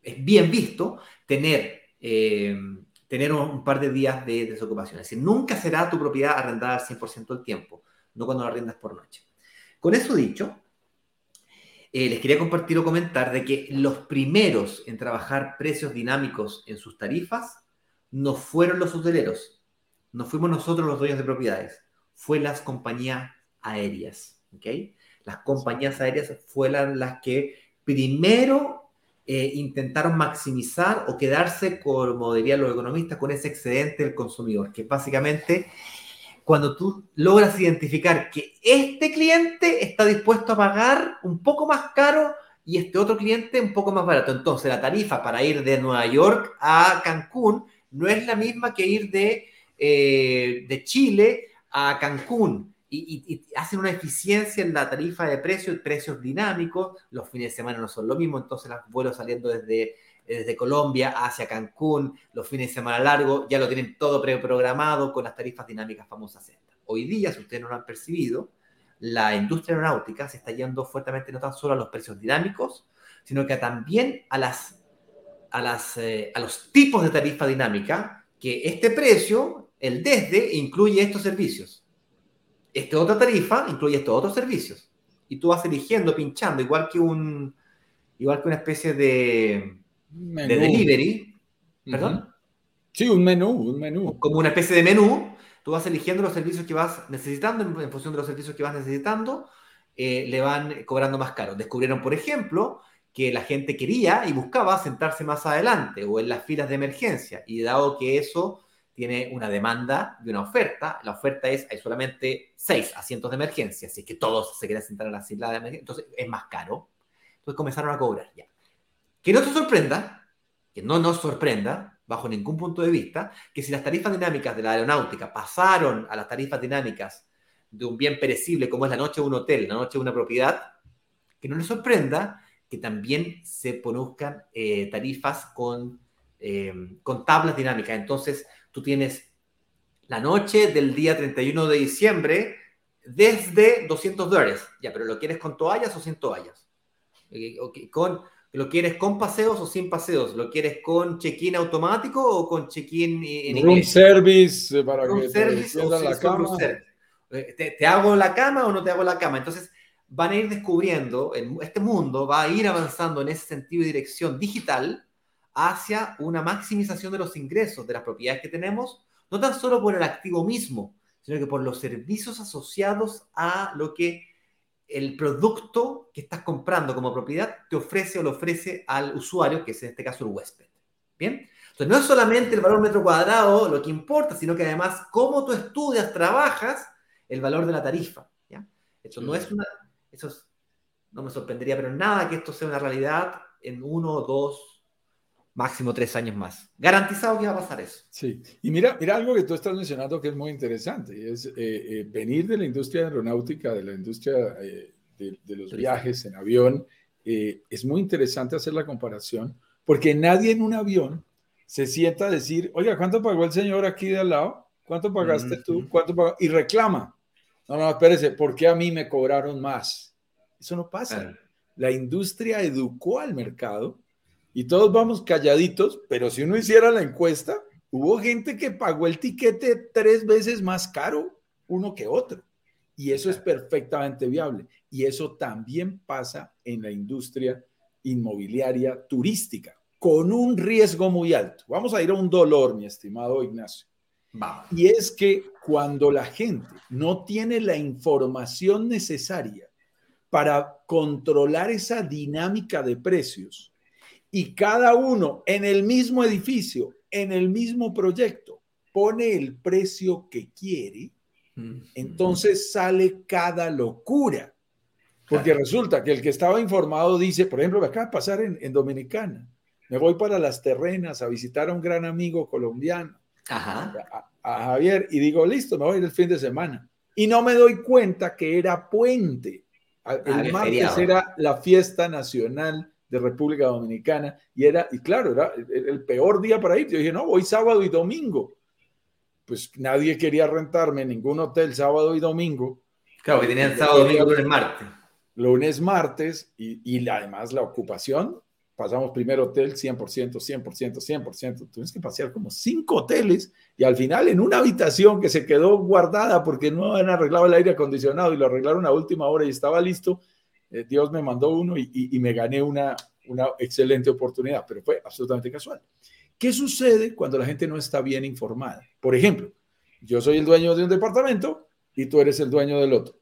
es bien visto tener, eh, tener un, par de días de desocupación. Es decir, nunca será tu propiedad arrendada al 100% del tiempo, no cuando la arrendas por noche. Con eso dicho, eh, les quería compartir o comentar de que los primeros en trabajar precios dinámicos en sus tarifas no fueron los hoteleros, no fuimos nosotros los dueños de propiedades, fue las compañías aéreas. ¿okay? Las compañías aéreas fueron las que primero eh, intentaron maximizar o quedarse, como dirían los economistas, con ese excedente del consumidor, que básicamente cuando tú logras identificar que este cliente está dispuesto a pagar un poco más caro y este otro cliente un poco más barato. Entonces la tarifa para ir de Nueva York a Cancún no es la misma que ir de, eh, de Chile a Cancún. Y, hacen una eficiencia en la tarifa de precios, precios dinámicos, los fines de semana no son lo mismo, entonces los vuelos saliendo desde, desde Colombia hacia Cancún, los fines de semana largos, ya lo tienen todo preprogramado con las tarifas dinámicas famosas estas. Hoy día, si ustedes no lo han percibido, la industria aeronáutica se está yendo fuertemente no tan solo a los precios dinámicos, sino que también a las a, las, eh, a los tipos de tarifa dinámica que este precio, el desde, incluye estos servicios. Esta otra tarifa incluye estos otros servicios. Y tú vas eligiendo, pinchando, igual que un igual que una especie de, de delivery. ¿Perdón? Sí, un menú, un menú. Como una especie de menú. Tú vas eligiendo los servicios que vas necesitando, en, función de los servicios que vas necesitando, eh, le van cobrando más caro. Descubrieron, por ejemplo, que la gente quería y buscaba sentarse más adelante o en las filas de emergencia. Y dado que eso tiene una demanda y una oferta, la oferta es, hay solamente seis asientos de emergencia, así que todos se quieren sentar en la fila de emergencia, entonces es más caro. Entonces comenzaron a cobrar ya. Que no te sorprenda, que no nos sorprenda, bajo ningún punto de vista, que si las tarifas dinámicas de la aeronáutica pasaron a las tarifas dinámicas de un bien perecible como es la noche de un hotel, la noche de una propiedad, que no les sorprenda que también se conozcan eh, tarifas con, eh, con tablas dinámicas. Entonces, tú tienes la noche del día 31 de diciembre desde 200 dólares. Ya, pero ¿lo quieres con toallas o sin toallas? Eh, con, ¿Lo quieres con paseos o sin paseos? ¿Lo quieres con check-in automático o con check-in en Room service para Room que service o la cama. ¿Te, ¿Te, hago la cama o no te hago la cama? Entonces, van a ir descubriendo, este mundo va a ir avanzando en ese sentido y dirección digital hacia una maximización de los ingresos de las propiedades que tenemos, no tan solo por el activo mismo, sino que por los servicios asociados a lo que el producto que estás comprando como propiedad te ofrece o le ofrece al usuario, que es en este caso el huésped. ¿Bien? Entonces, no es solamente el valor metro cuadrado lo que importa, sino que además cómo tú estudias, trabajas el valor de la tarifa. ¿ya? Esto no es una, eso no me sorprendería, pero nada que esto sea una realidad en uno, dos, máximo tres años más. Garantizado que va a pasar eso. Sí, y mira, mira algo que tú estás mencionando que es muy interesante, y es eh, eh, venir de la industria aeronáutica, de la industria eh, de, de, los viajes en avión, es muy interesante hacer la comparación, porque nadie en un avión se sienta a decir, oiga, ¿cuánto pagó el señor aquí de al lado? ¿Cuánto pagaste tú? ¿Cuánto pagó? Y reclama. No, no, espérese, ¿por qué a mí me cobraron más? Eso no pasa. La industria educó al mercado y todos vamos calladitos, pero si uno hiciera la encuesta, hubo gente que pagó el tiquete tres veces más caro uno que otro. Y eso es perfectamente viable. Y eso también pasa en la industria inmobiliaria turística, con un riesgo muy alto. Vamos a ir a un dolor, mi estimado Ignacio. Y es que cuando la gente no tiene la información necesaria para controlar esa dinámica de precios y cada uno en el mismo edificio, en el mismo proyecto, pone el precio que quiere, entonces sale cada locura. Porque resulta que el que estaba informado dice, por ejemplo, me acaba de pasar en, en Dominicana, me voy para las terrenas a visitar a un gran amigo colombiano A, Javier y digo, listo, me voy el fin de semana. Y no me doy cuenta que era puente. El martes era la fiesta nacional de República Dominicana y era, y claro, era el peor día para ir. Yo dije, no, voy sábado y domingo. Pues nadie quería rentarme ningún hotel sábado y domingo. Claro, que tenían sábado, domingo, lunes, martes. Lunes, martes y, y además la ocupación pasamos primer hotel 100%, 100%, 100%. Tuvimos que pasear como cinco hoteles y al final en una habitación que se quedó guardada porque no han arreglado el aire acondicionado y lo arreglaron a última hora y estaba listo, eh, Dios me mandó uno y, me gané una, una excelente oportunidad, pero fue absolutamente casual. ¿Qué sucede cuando la gente no está bien informada? Por ejemplo, yo soy el dueño de un departamento y tú eres el dueño del otro.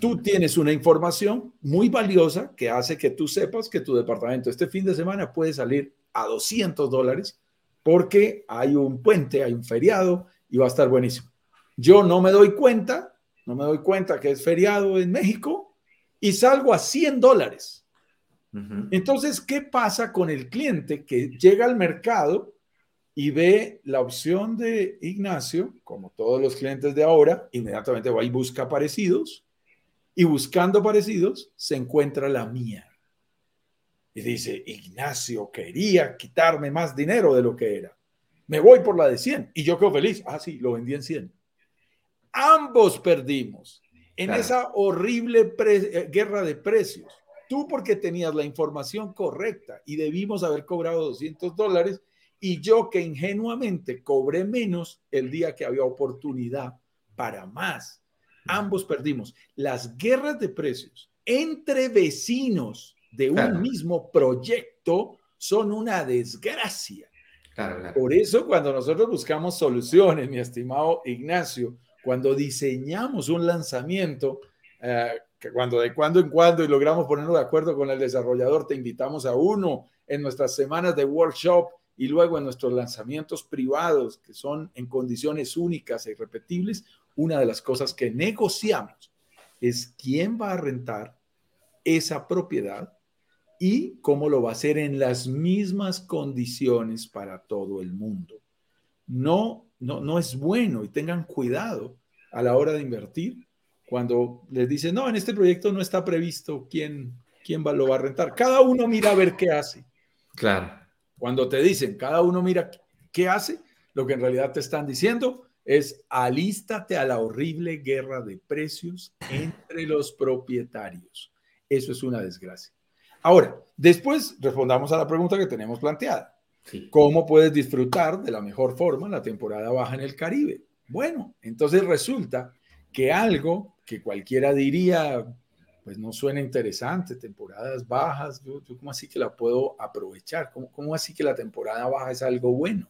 Tú tienes una información muy valiosa que hace que tú sepas que tu departamento este fin de semana puede salir a 200 dólares porque hay un puente, hay un feriado y va a estar buenísimo. Yo no me doy cuenta, no me doy cuenta que es feriado en México y salgo a 100 dólares. Entonces, ¿qué pasa con el cliente que llega al mercado y ve la opción de Ignacio, como todos los clientes de ahora, inmediatamente va y busca parecidos y buscando parecidos se encuentra la mía. Y dice, Ignacio quería quitarme más dinero de lo que era. Me voy por la de 100 y yo quedo feliz. Ah, sí, lo vendí en 100. Ambos perdimos en esa horrible eh, guerra de precios. Tú porque tenías la información correcta y debimos haber cobrado 200 dólares y yo que ingenuamente cobré menos el día que había oportunidad para más ambos perdimos. Las guerras de precios entre vecinos de un mismo proyecto son una desgracia. Por eso cuando nosotros buscamos soluciones, mi estimado Ignacio, cuando diseñamos un lanzamiento, eh, que cuando de cuando en cuando y logramos ponernos de acuerdo con el desarrollador, te invitamos a uno en nuestras semanas de workshop y luego en nuestros lanzamientos privados, que son en condiciones únicas e irrepetibles, una de las cosas que negociamos es quién va a rentar esa propiedad y cómo lo va a hacer en las mismas condiciones para todo el mundo. No, no, no es bueno y tengan cuidado a la hora de invertir cuando les dicen, no, en este proyecto no está previsto quién, quién va, lo va a rentar. Cada uno mira a ver qué hace. Claro. Cuando te dicen, cada uno mira qué hace, lo que en realidad te están diciendo es alístate a la horrible guerra de precios entre los propietarios. Eso es una desgracia. Ahora, después respondamos a la pregunta que tenemos planteada. ¿Cómo puedes disfrutar de la mejor forma la temporada baja en el Caribe? Bueno, entonces resulta que algo que cualquiera diría, pues no suena interesante, temporadas bajas, yo, ¿cómo así que la puedo aprovechar? ¿Cómo, ¿Cómo así que la temporada baja es algo bueno?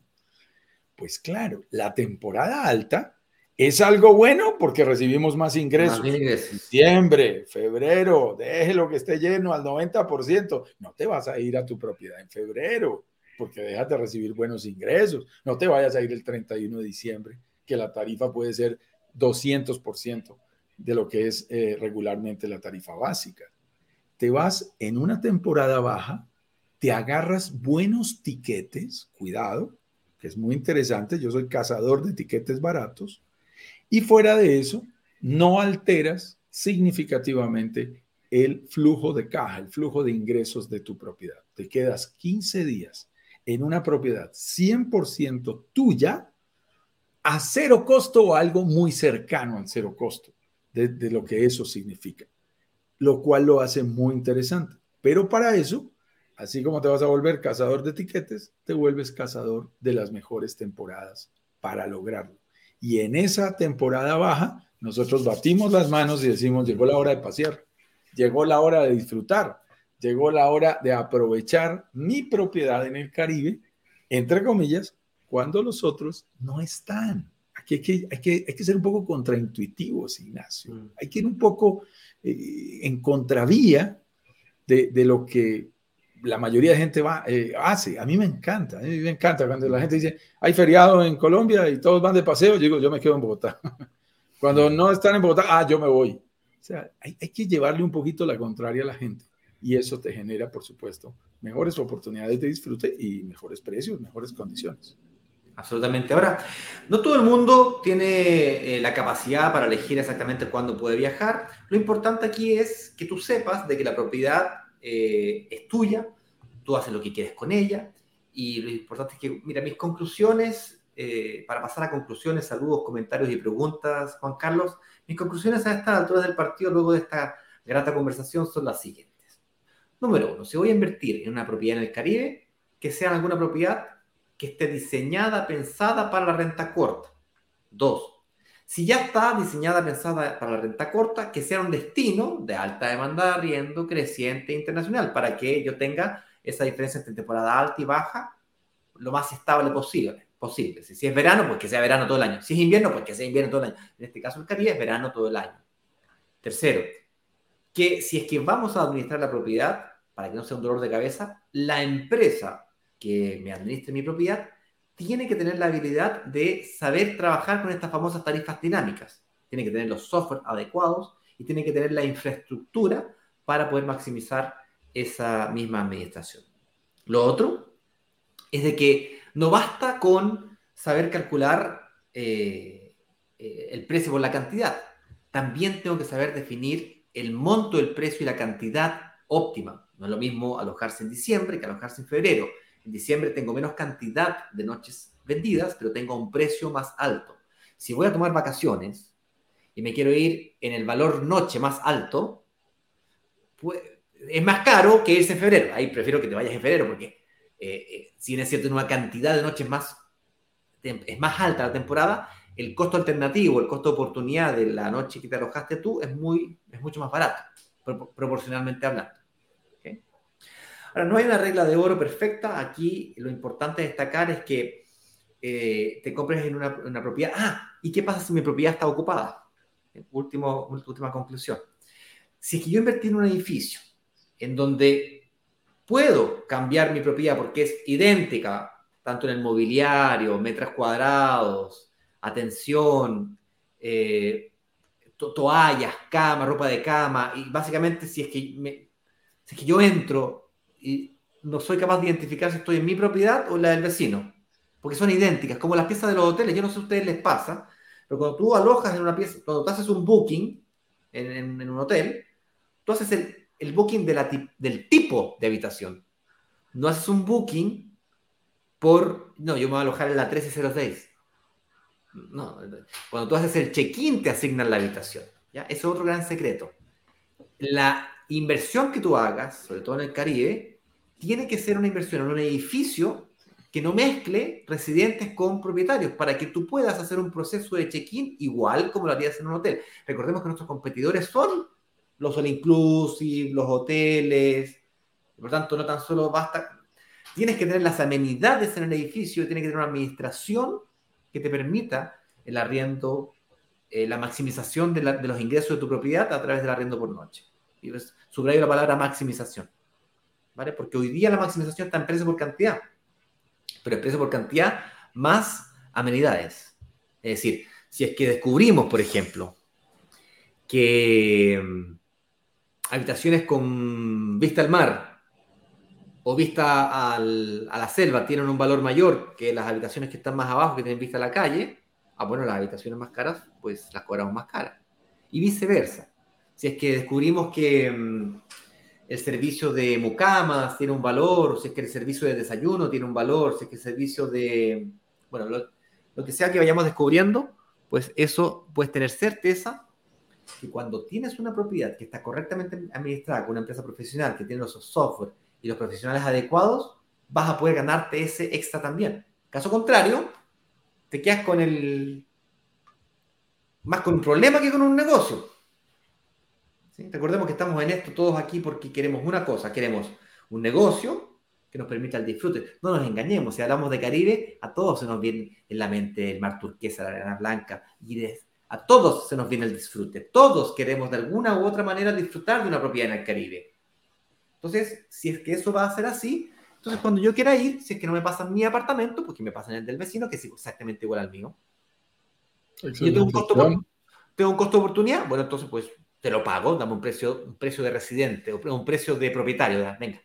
Pues claro, la temporada alta es algo bueno porque recibimos más ingresos. Diciembre, febrero, déjelo que esté lleno al 90%. No te vas a ir a tu propiedad en febrero porque dejas de recibir buenos ingresos. No te vayas a ir el 31 de diciembre, que la tarifa puede ser 200% de lo que es eh, regularmente la tarifa básica. Te vas en una temporada baja, te agarras buenos tiquetes, cuidado, es muy interesante, yo soy cazador de etiquetes baratos, y fuera de eso, no alteras significativamente el flujo de caja, el flujo de ingresos de tu propiedad. Te quedas 15 días en una propiedad 100% tuya a cero costo o algo muy cercano al cero costo de, lo que eso significa, lo cual lo hace muy interesante. Pero para eso Así como te vas a volver cazador de etiquetes, te vuelves cazador de las mejores temporadas para lograrlo. Y en esa temporada baja, nosotros batimos las manos y decimos, llegó la hora de pasear, llegó la hora de disfrutar, llegó la hora de aprovechar mi propiedad en el Caribe, entre comillas, cuando los otros no están. Aquí hay que, hay que, hay que ser un poco contraintuitivos, Ignacio. Mm. Hay que ir un poco eh, en contravía de, de, lo que la mayoría de gente va, eh, hace. A mí me encanta, a mí me encanta cuando la gente dice, hay feriado en Colombia y todos van de paseo, yo digo, yo me quedo en Bogotá. cuando no están en Bogotá, ah, yo me voy. O sea, hay, hay, que llevarle un poquito la contraria a la gente y eso te genera, por supuesto, mejores oportunidades de disfrute y mejores precios, mejores condiciones. absolutamente. Ahora, no todo el mundo tiene eh, la capacidad para elegir exactamente cuándo puede viajar. Lo importante aquí es que tú sepas de que la propiedad eh, es tuya, tú haces lo que quieres con ella. Y lo importante es que, mira, mis conclusiones, eh, para pasar a conclusiones, saludos, comentarios y preguntas, Juan Carlos, mis conclusiones a esta altura del partido, luego de esta grata conversación, son las siguientes. Número uno, si voy a invertir en una propiedad en el Caribe, que sea alguna propiedad que esté diseñada, pensada para la renta corta. Dos, si ya está diseñada, pensada para la renta corta, que sea un destino de alta demanda, riendo, creciente, internacional, para que yo tenga esa diferencia entre temporada alta y baja lo más estable posible. posible. Si, es verano, pues que sea verano todo el año. Si es invierno, pues que sea invierno todo el año. En este caso, el Caribe es verano todo el año. Tercero, que si es que vamos a administrar la propiedad, para que no sea un dolor de cabeza, la empresa que me administre mi propiedad tiene que tener la habilidad de saber trabajar con estas famosas tarifas dinámicas. Tiene que tener los software adecuados y tiene que tener la infraestructura para poder maximizar esa misma administración. Lo otro es de que no basta con saber calcular eh, eh, el precio por la cantidad. También tengo que saber definir el monto del precio y la cantidad óptima. No es lo mismo alojarse en diciembre que alojarse en febrero. En diciembre tengo menos cantidad de noches vendidas, pero tengo un precio más alto. Si voy a tomar vacaciones y me quiero ir en el valor noche más alto, pues es más caro que irse en febrero. Ahí prefiero que te vayas en febrero porque eh, eh, si es cierto, en una cantidad de noches más, es más alta la temporada, el costo alternativo, el costo de oportunidad de la noche que te alojaste tú es, muy, es mucho más barato, proporcionalmente hablando. Ahora, no hay una regla de oro perfecta. Aquí lo importante destacar es que eh, te compres en una, propiedad. Ah, ¿y qué pasa si mi propiedad está ocupada? Último, última conclusión. Si es que yo invertí en un edificio en donde puedo cambiar mi propiedad porque es idéntica, tanto en el mobiliario, metros cuadrados, atención, eh, toallas, cama, ropa de cama, y básicamente si es que, si es que yo entro y no soy capaz de identificar si estoy en mi propiedad o en la del vecino, porque son idénticas, como las piezas de los hoteles. Yo no sé si a ustedes les pasa, pero cuando tú alojas en una pieza, cuando tú haces un booking en, en, un hotel, tú haces el, el booking de la, del tipo de habitación. No haces un booking por, no, yo me voy a alojar en la 1306. No, cuando tú haces el check-in te asignan la habitación. ¿ya? Ese es otro gran secreto. La inversión que tú hagas, sobre todo en el Caribe, tiene que ser una inversión en un edificio que no mezcle residentes con propietarios para que tú puedas hacer un proceso de check-in igual como lo harías en un hotel. Recordemos que nuestros competidores son los all inclusive, los hoteles, por tanto no tan solo basta, tienes que tener las amenidades en el edificio, tienes que tener una administración que te permita el arriendo, eh, la maximización de, los ingresos de tu propiedad a través del arriendo por noche. Y pues, subrayo la palabra maximización. ¿vale? Porque hoy día la maximización está en precio por cantidad, pero es precio por cantidad más amenidades. Es decir, si es que descubrimos, por ejemplo, que habitaciones con vista al mar o vista a la selva tienen un valor mayor que las habitaciones que están más abajo, que tienen vista a la calle, ah, bueno, las habitaciones más caras, pues las cobramos más caras. Y viceversa. Si es que descubrimos que mm, el servicio de mucamas tiene un valor, si es que el servicio de desayuno tiene un valor, si es que el servicio de, bueno, lo, que sea que vayamos descubriendo, pues eso puedes tener certeza que cuando tienes una propiedad que está correctamente administrada con una empresa profesional que tiene los software y los profesionales adecuados, vas a poder ganarte ese extra también. Caso contrario, te quedas con el más con un problema que con un negocio. Recordemos que estamos en esto todos aquí porque queremos una cosa, queremos un negocio que nos permita el disfrute. No nos engañemos, si hablamos de Caribe, a todos se nos viene en la mente el mar turquesa, la arena blanca, y a todos se nos viene el disfrute. Todos queremos de alguna u otra manera disfrutar de una propiedad en el Caribe. Entonces, si es que eso va a ser así, entonces cuando yo quiera ir, si es que no me pasa en mi apartamento, pues que me pasa en el del vecino, que es exactamente igual al mío. yo tengo un, costo, tengo un costo de oportunidad, bueno, entonces pues te lo pago, dame un precio, un precio de residente o un precio de propietario, venga.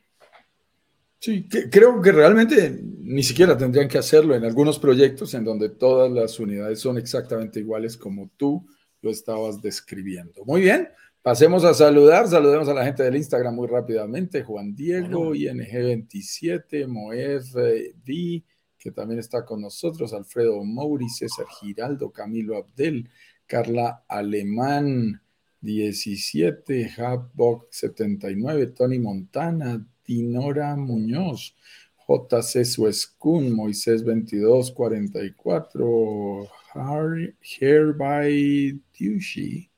Sí, creo que realmente ni siquiera tendrían que hacerlo en algunos proyectos en donde todas las unidades son exactamente iguales como tú lo estabas describiendo. Muy bien, pasemos a saludar. Saludemos a la gente del Instagram muy rápidamente. Juan Diego, ING27, Moev V, que también está con nosotros, Alfredo Mouri, César Giraldo, Camilo Abdel, Carla Alemán, 17, Hubbox 79, Tony Montana, Dinora Muñoz, JC Suescun, Moisés 22, 44, Herby Tushi,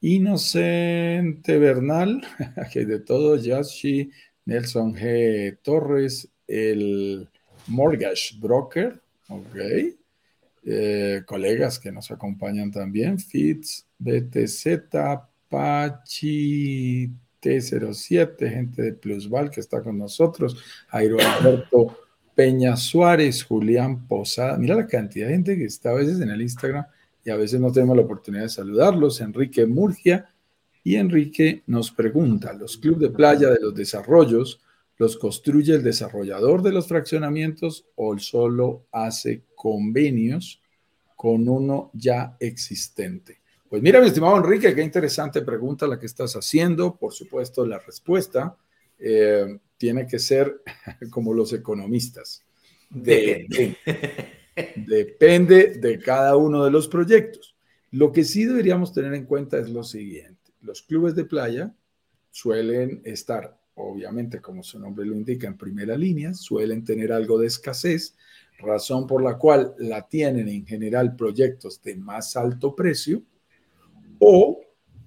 Inocente Bernal, que de todo, Yashi, Nelson G. Torres, el Mortgage Broker, ok, eh, colegas que nos acompañan también, Fitz, BTZ, Pachi, T07, gente de Plusval que está con nosotros, Jairo Alberto Peña Suárez, Julián Posada. Mira la cantidad de gente que está a veces en el Instagram y a veces no tenemos la oportunidad de saludarlos. Enrique Murgia y Enrique nos pregunta, ¿los clubes de playa de los desarrollos los construye el desarrollador de los fraccionamientos o solo hace convenios con uno ya existente? Pues mira, mi estimado Enrique, qué interesante pregunta la que estás haciendo. Por supuesto, la respuesta eh, tiene que ser como los economistas. Depende. Depende de cada uno de los proyectos. Lo que sí deberíamos tener en cuenta es lo siguiente. Los clubes de playa suelen estar, obviamente, como su nombre lo indica, en primera línea, suelen tener algo de escasez, razón por la cual la tienen en general proyectos de más alto precio o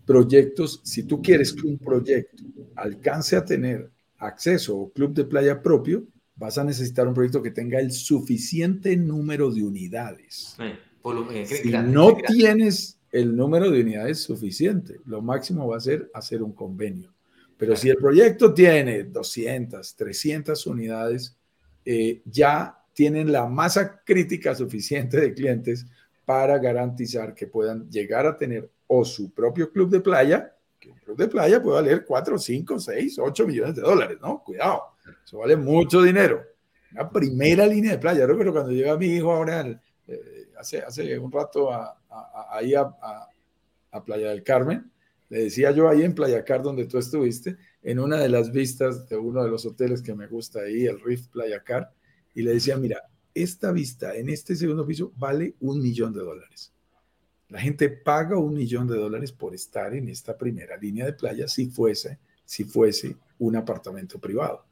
proyectos, si tú quieres que un proyecto alcance a tener acceso o club de playa propio, vas a necesitar un proyecto que tenga el suficiente número de unidades. Eh, eh, si no tienes el número de unidades suficiente, lo máximo va a ser hacer un convenio. Pero si el proyecto tiene 200, 300 unidades, eh, ya tienen la masa crítica suficiente de clientes para garantizar que puedan llegar a tener o su propio club de playa, que un club de playa puede valer 4, 5, 6, 8 millones de dólares, ¿no? Cuidado, eso vale mucho dinero. Una primera línea de playa. Yo recuerdo cuando llega mi hijo ahora, eh, hace, hace un rato, a, ahí a, a, Playa del Carmen, le decía yo ahí en Playa Car, donde tú estuviste, en una de las vistas de uno de los hoteles que me gusta ahí, el Rift Playa Car, y le decía, mira, esta vista en este segundo piso vale un millón de dólares. La gente paga un millón de dólares por estar en esta primera línea de playa si fuese, si fuese un apartamento privado.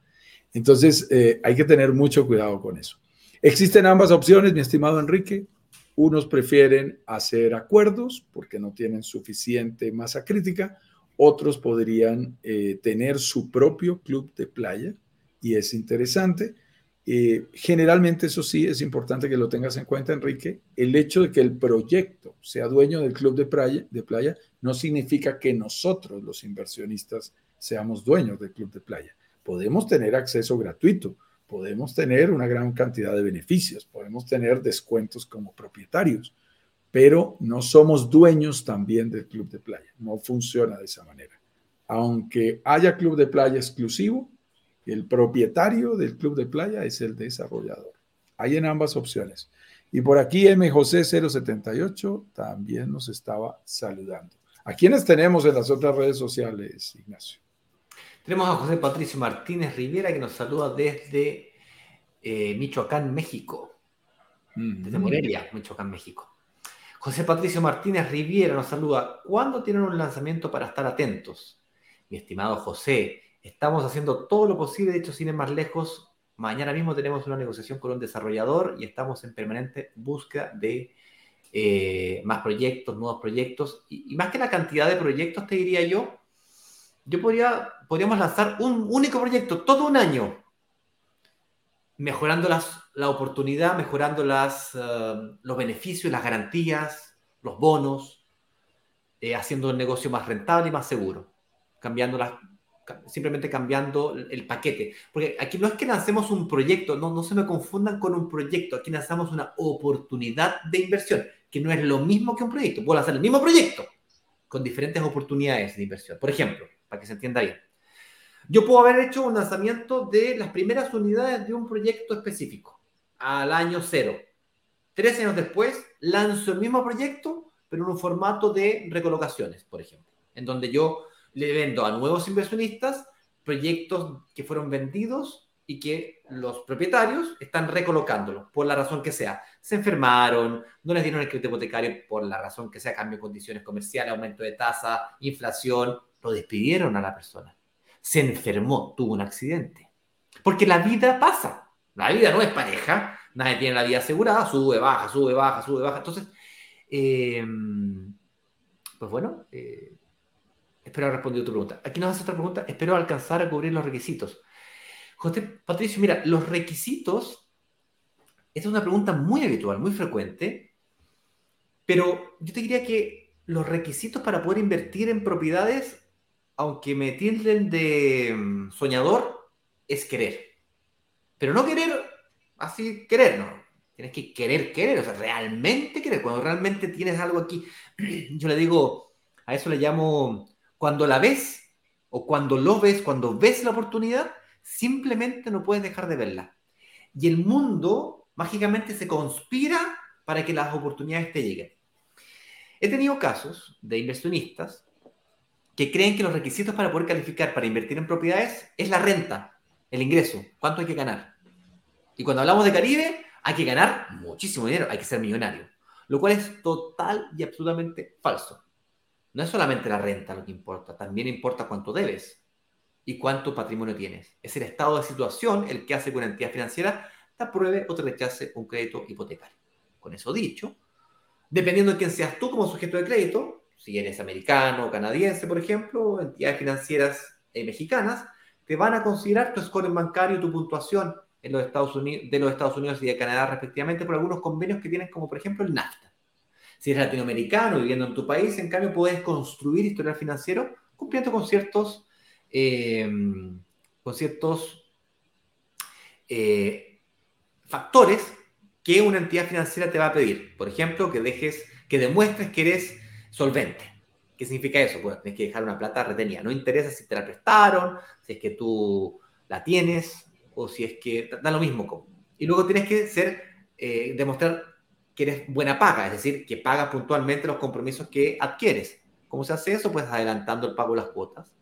Entonces, eh, hay que tener mucho cuidado con eso. Existen ambas opciones, mi estimado Enrique. Unos prefieren hacer acuerdos porque no tienen suficiente masa crítica. Otros podrían eh, tener su propio club de playa y es interesante. Eh, generalmente, eso sí, es importante que lo tengas en cuenta, Enrique. El hecho de que el proyecto sea dueño del club de playa, de playa no significa que nosotros, los inversionistas, seamos dueños del club de playa. Podemos tener acceso gratuito, podemos tener una gran cantidad de beneficios, podemos tener descuentos como propietarios, pero no somos dueños también del club de playa. No funciona de esa manera. Aunque haya club de playa exclusivo, el propietario del club de playa es el desarrollador. Hay en ambas opciones. Y por aquí M. José 078 también nos estaba saludando. ¿A quiénes tenemos en las otras redes sociales, Ignacio? Tenemos a José Patricio Martínez Rivera que nos saluda desde eh, Michoacán, México. Desde Morelia, Michoacán, México. José Patricio Martínez Riviera nos saluda. ¿Cuándo tienen un lanzamiento para estar atentos? Mi estimado José, Estamos haciendo todo lo posible, de hecho, sin ir más lejos, mañana mismo tenemos una negociación con un desarrollador y estamos en permanente búsqueda de eh, más proyectos, nuevos proyectos. Y, más que la cantidad de proyectos, te diría yo, yo podría, podríamos lanzar un único proyecto todo un año, mejorando las, la oportunidad, mejorando las, eh, los beneficios, las garantías, los bonos, eh, haciendo el negocio más rentable y más seguro, cambiando las simplemente cambiando el paquete. Porque aquí no es que lancemos un proyecto, no, no se me confundan con un proyecto, aquí lanzamos una oportunidad de inversión, que no es lo mismo que un proyecto. Puedo lanzar el mismo proyecto con diferentes oportunidades de inversión. Por ejemplo, para que se entienda bien, Yo puedo haber hecho un lanzamiento de las primeras unidades de un proyecto específico al año cero. Tres años después, lanzo el mismo proyecto, pero en un formato de recolocaciones, por ejemplo, en donde yo le vendo a nuevos inversionistas proyectos que fueron vendidos y que los propietarios están recolocándolos por la razón que sea. Se enfermaron, no les dieron el crédito hipotecario por la razón que sea, cambio de condiciones comerciales, aumento de tasa, inflación, lo despidieron a la persona. Se enfermó, tuvo un accidente. Porque la vida pasa. La vida no es pareja, nadie tiene la vida asegurada, sube, baja, sube, baja, sube, baja. Entonces, eh, pues bueno, eh, espero haber respondido tu pregunta. Aquí nos hace otra pregunta, espero alcanzar a cubrir los requisitos. José Patricio, mira, los requisitos, esta es una pregunta muy habitual, muy frecuente, pero yo te diría que los requisitos para poder invertir en propiedades, aunque me tilden de mm, soñador, es querer. Pero no querer así, querer, no. Tienes que querer, querer, o sea, realmente querer. Cuando realmente tienes algo aquí, yo le digo, a eso le llamo, cuando la ves o cuando lo ves, cuando ves la oportunidad, simplemente no puedes dejar de verla. Y el mundo mágicamente se conspira para que las oportunidades te lleguen. He tenido casos de inversionistas que creen que los requisitos para poder calificar para invertir en propiedades es la renta, el ingreso, cuánto hay que ganar. Y cuando hablamos de Caribe, hay que ganar muchísimo dinero, hay que ser millonario, lo cual es total y absolutamente falso. No es solamente la renta lo que importa, también importa cuánto debes y cuánto patrimonio tienes. Es el estado de situación el que hace que una entidad financiera te apruebe o te rechace un crédito hipotecario. Con eso dicho, dependiendo de quién seas tú como sujeto de crédito, si eres americano canadiense, por ejemplo, entidades financieras eh, mexicanas, te van a considerar tu score bancario, tu puntuación en los Estados Unidos, de los Estados Unidos y de Canadá respectivamente por algunos convenios que tienen como por ejemplo el NAFTA. Si eres latinoamericano viviendo en tu país, en cambio puedes construir historial financiero cumpliendo con ciertos eh, con ciertos eh, factores que una entidad financiera te va a pedir. Por ejemplo, que dejes, que demuestres que eres solvente. ¿Qué significa eso? Pues tienes que dejar una plata retenida. No interesa si te la prestaron, si es que tú la tienes o si es que da lo mismo. Y luego tienes que ser, eh, demostrar que eres buena paga, es decir, que pagas puntualmente los compromisos que adquieres. ¿Cómo se hace eso? Pues adelantando el pago de las cuotas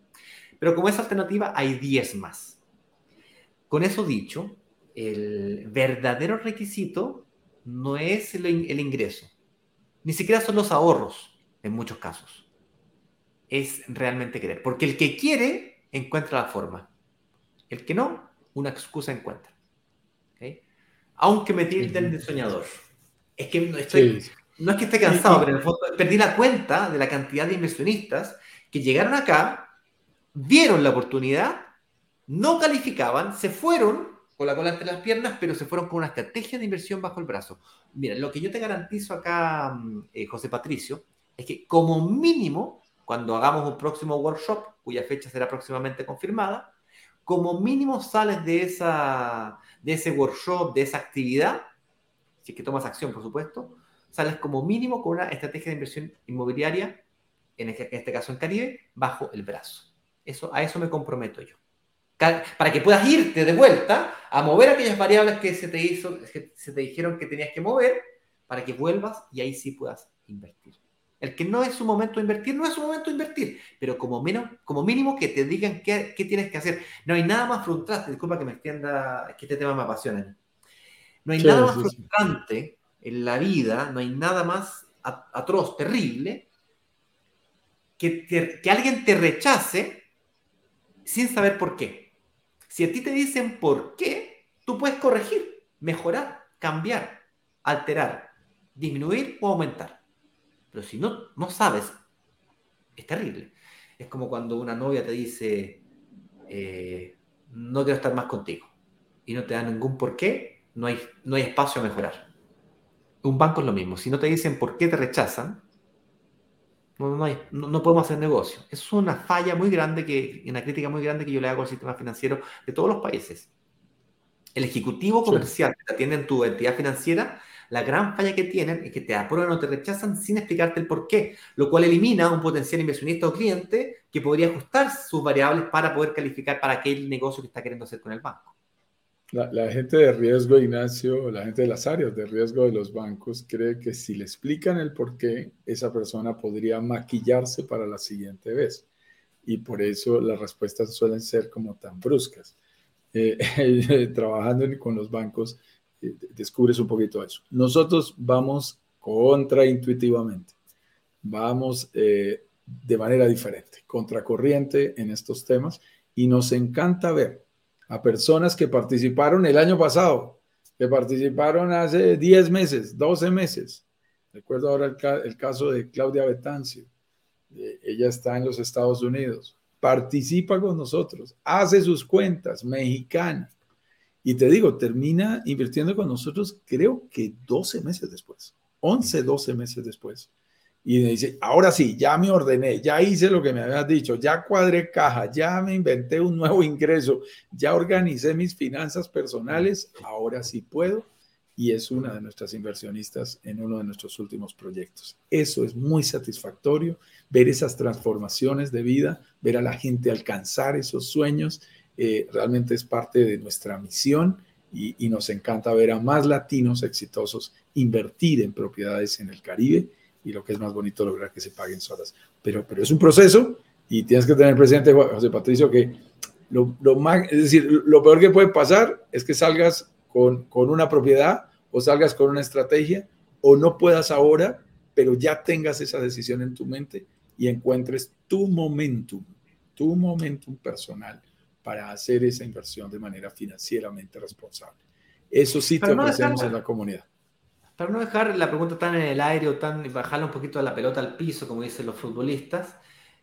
pero como esa alternativa hay 10 más. Con eso dicho, el verdadero requisito no es el, ingreso, ni siquiera son los ahorros en muchos casos. Es realmente querer. Porque el que quiere encuentra la forma. El que no, una excusa encuentra. Aunque me tilden de soñador. Es que no, estoy, no es que esté cansado, pero en el fondo perdí la cuenta de la cantidad de inversionistas que llegaron acá vieron la oportunidad, no calificaban, se fueron con la cola entre las piernas, pero se fueron con una estrategia de inversión bajo el brazo. Mira, lo que yo te garantizo acá, mm, eh, José Patricio, es que como mínimo, cuando hagamos un próximo workshop, cuya fecha será próximamente confirmada, como mínimo sales de, esa, de ese workshop, de esa actividad, si es que tomas acción, por supuesto, sales como mínimo con una estrategia de inversión inmobiliaria, en este, en este caso en Caribe, bajo el brazo. Eso, a eso me comprometo yo. Para que puedas irte de vuelta a mover aquellas variables que se te, hizo, que se te dijeron que tenías que mover, para que vuelvas y ahí sí puedas invertir. El que no es su momento de invertir, no es su momento de invertir, pero como, menos, como mínimo que te digan qué, qué tienes que hacer. No hay nada más frustrante, disculpa que me extienda, que este tema me apasiona. No hay nada más frustrante en la vida, no hay nada más atroz, terrible, que, que alguien te rechace sin saber por qué. Si a ti te dicen por qué, tú puedes corregir, mejorar, cambiar, alterar, disminuir o aumentar. Pero si no, no sabes, es terrible. Es como cuando una novia te dice, eh, no quiero estar más contigo, y no te da ningún por qué, no hay, no hay espacio a mejorar. Un banco es lo mismo. Si no te dicen por qué te rechazan, no, podemos hacer negocio. Es una falla muy grande, que, una crítica muy grande que yo le hago al sistema financiero de todos los países. El ejecutivo comercial que atiende en tu entidad financiera La gran falla que tienen es que te aprueban o te rechazan sin explicarte el por qué, lo cual elimina un potencial inversionista o cliente que podría ajustar sus variables para poder calificar para aquel negocio que está queriendo hacer con el banco. La, gente de riesgo, Ignacio, la gente de las áreas de riesgo de los bancos cree que si le explican el por qué, esa persona podría maquillarse para la siguiente vez. Y por eso las respuestas suelen ser como tan bruscas. Eh, trabajando con los bancos, eh, descubres un poquito eso. Nosotros vamos contraintuitivamente, vamos eh, de manera diferente, contracorriente en estos temas y nos encanta ver a personas que participaron el año pasado, que participaron hace 10 meses, 12 meses. Recuerdo ahora el, caso de Claudia Betancio. ella está en los Estados Unidos. Participa con nosotros, hace sus cuentas, mexicana. Y te digo, termina invirtiendo con nosotros creo que 12 meses después, 11, 12 meses después y dice, ahora sí, ya me ordené, ya hice lo que me habías dicho, ya cuadré caja, ya me inventé un nuevo ingreso, ya organicé mis finanzas personales, ahora sí puedo. Y es una de nuestras inversionistas en uno de nuestros últimos proyectos. Eso es muy satisfactorio, ver esas transformaciones de vida, ver a la gente alcanzar esos sueños, eh, realmente es parte de nuestra misión y nos encanta ver a más latinos exitosos invertir en propiedades en el Caribe y lo que es más bonito lograr que se paguen solas. Pero, pero es un proceso y tienes que tener presente, José Patricio, que lo, lo más, es decir, lo peor que puede pasar es que salgas con, con una propiedad o salgas con una estrategia o no puedas ahora, pero ya tengas esa decisión en tu mente y encuentres tu momentum, tu momentum personal para hacer esa inversión de manera financieramente responsable. Eso sí te ofrecemos en la comunidad. Para no dejar la pregunta tan en el aire o tan bajarla un poquito de la pelota al piso, como dicen los futbolistas,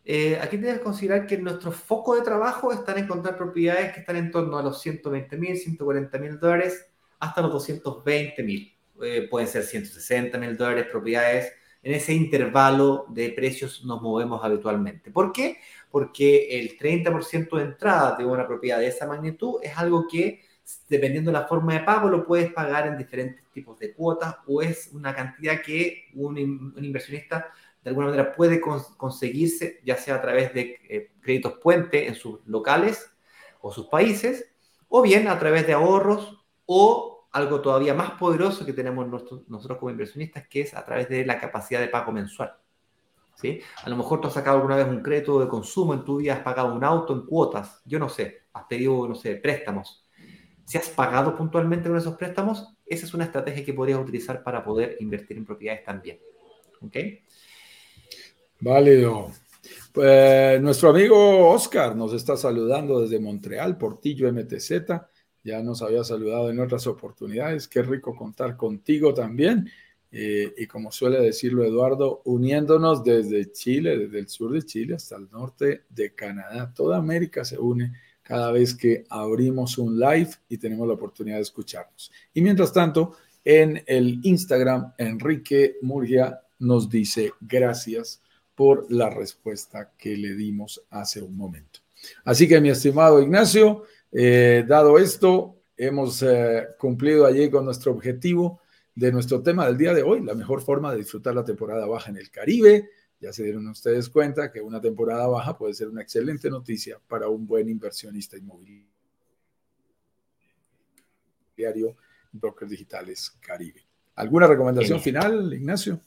eh, aquí tienes que considerar que nuestro foco de trabajo está en encontrar propiedades que están en torno a los 120 mil, 140 mil dólares hasta los 220 mil. Eh, pueden ser 160 mil dólares propiedades. En ese intervalo de precios nos movemos habitualmente. ¿Por qué? Porque el 30% de entrada de una propiedad de esa magnitud es algo que dependiendo de la forma de pago, lo puedes pagar en diferentes tipos de cuotas o es una cantidad que un, inversionista de alguna manera puede conseguirse, ya sea a través de eh, créditos puente en sus locales o sus países, o bien a través de ahorros o algo todavía más poderoso que tenemos nosotros como inversionistas, que es a través de la capacidad de pago mensual. ¿Sí? A lo mejor tú has sacado alguna vez un crédito de consumo en tu vida, has pagado un auto en cuotas, yo no sé, has pedido, no sé, préstamos si has pagado puntualmente con esos préstamos, esa es una estrategia que podrías utilizar para poder invertir en propiedades también. ¿Ok? Válido. Pues nuestro amigo Oscar nos está saludando desde Montreal, Portillo MTZ. Ya nos había saludado en otras oportunidades. Qué rico contar contigo también. Eh, y como suele decirlo Eduardo, uniéndonos desde Chile, desde el sur de Chile hasta el norte de Canadá. Toda América se une cada vez que abrimos un live y tenemos la oportunidad de escucharnos. Y mientras tanto, en el Instagram, Enrique Murgia nos dice gracias por la respuesta que le dimos hace un momento. Así que mi estimado Ignacio, eh, dado esto, hemos eh, cumplido allí con nuestro objetivo de nuestro tema del día de hoy, la mejor forma de disfrutar la temporada baja en el Caribe, ya se dieron ustedes cuenta que una temporada baja puede ser una excelente noticia para un buen inversionista inmobiliario, Brokers Digitales Caribe. ¿Alguna recomendación final, Ignacio?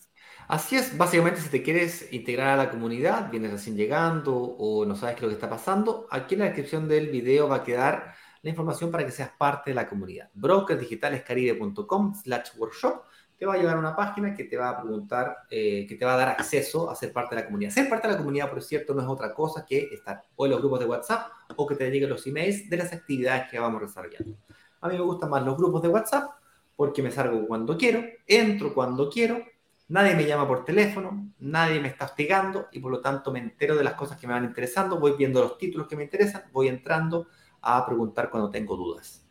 Así es, básicamente si te quieres integrar a la comunidad, vienes recién llegando o no sabes qué es lo que está pasando, aquí en la descripción del video va a quedar la información para que seas parte de la comunidad. brokersdigitalescaribe.com slash workshop te va a llegar a una página que te va a preguntar, eh, que te va a dar acceso a ser parte de la comunidad. Ser parte de la comunidad, por cierto, no es otra cosa que estar o en los grupos de WhatsApp o que te lleguen los emails de las actividades que vamos desarrollando. A mí me gustan más los grupos de WhatsApp porque me salgo cuando quiero, entro cuando quiero, nadie me llama por teléfono, nadie me está hostigando y por lo tanto me entero de las cosas que me van interesando, voy viendo los títulos que me interesan, voy entrando a preguntar cuando tengo dudas.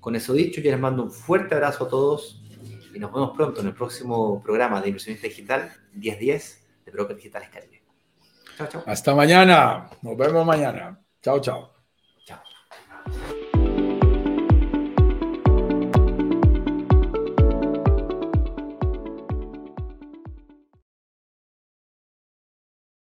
Con eso dicho, yo les mando un fuerte abrazo a todos y nos vemos pronto en el próximo programa de Inversionista Digital 1010 de Brokers Digitales Caribe. Chao, chao. Hasta mañana. Nos vemos mañana. Chao, chao.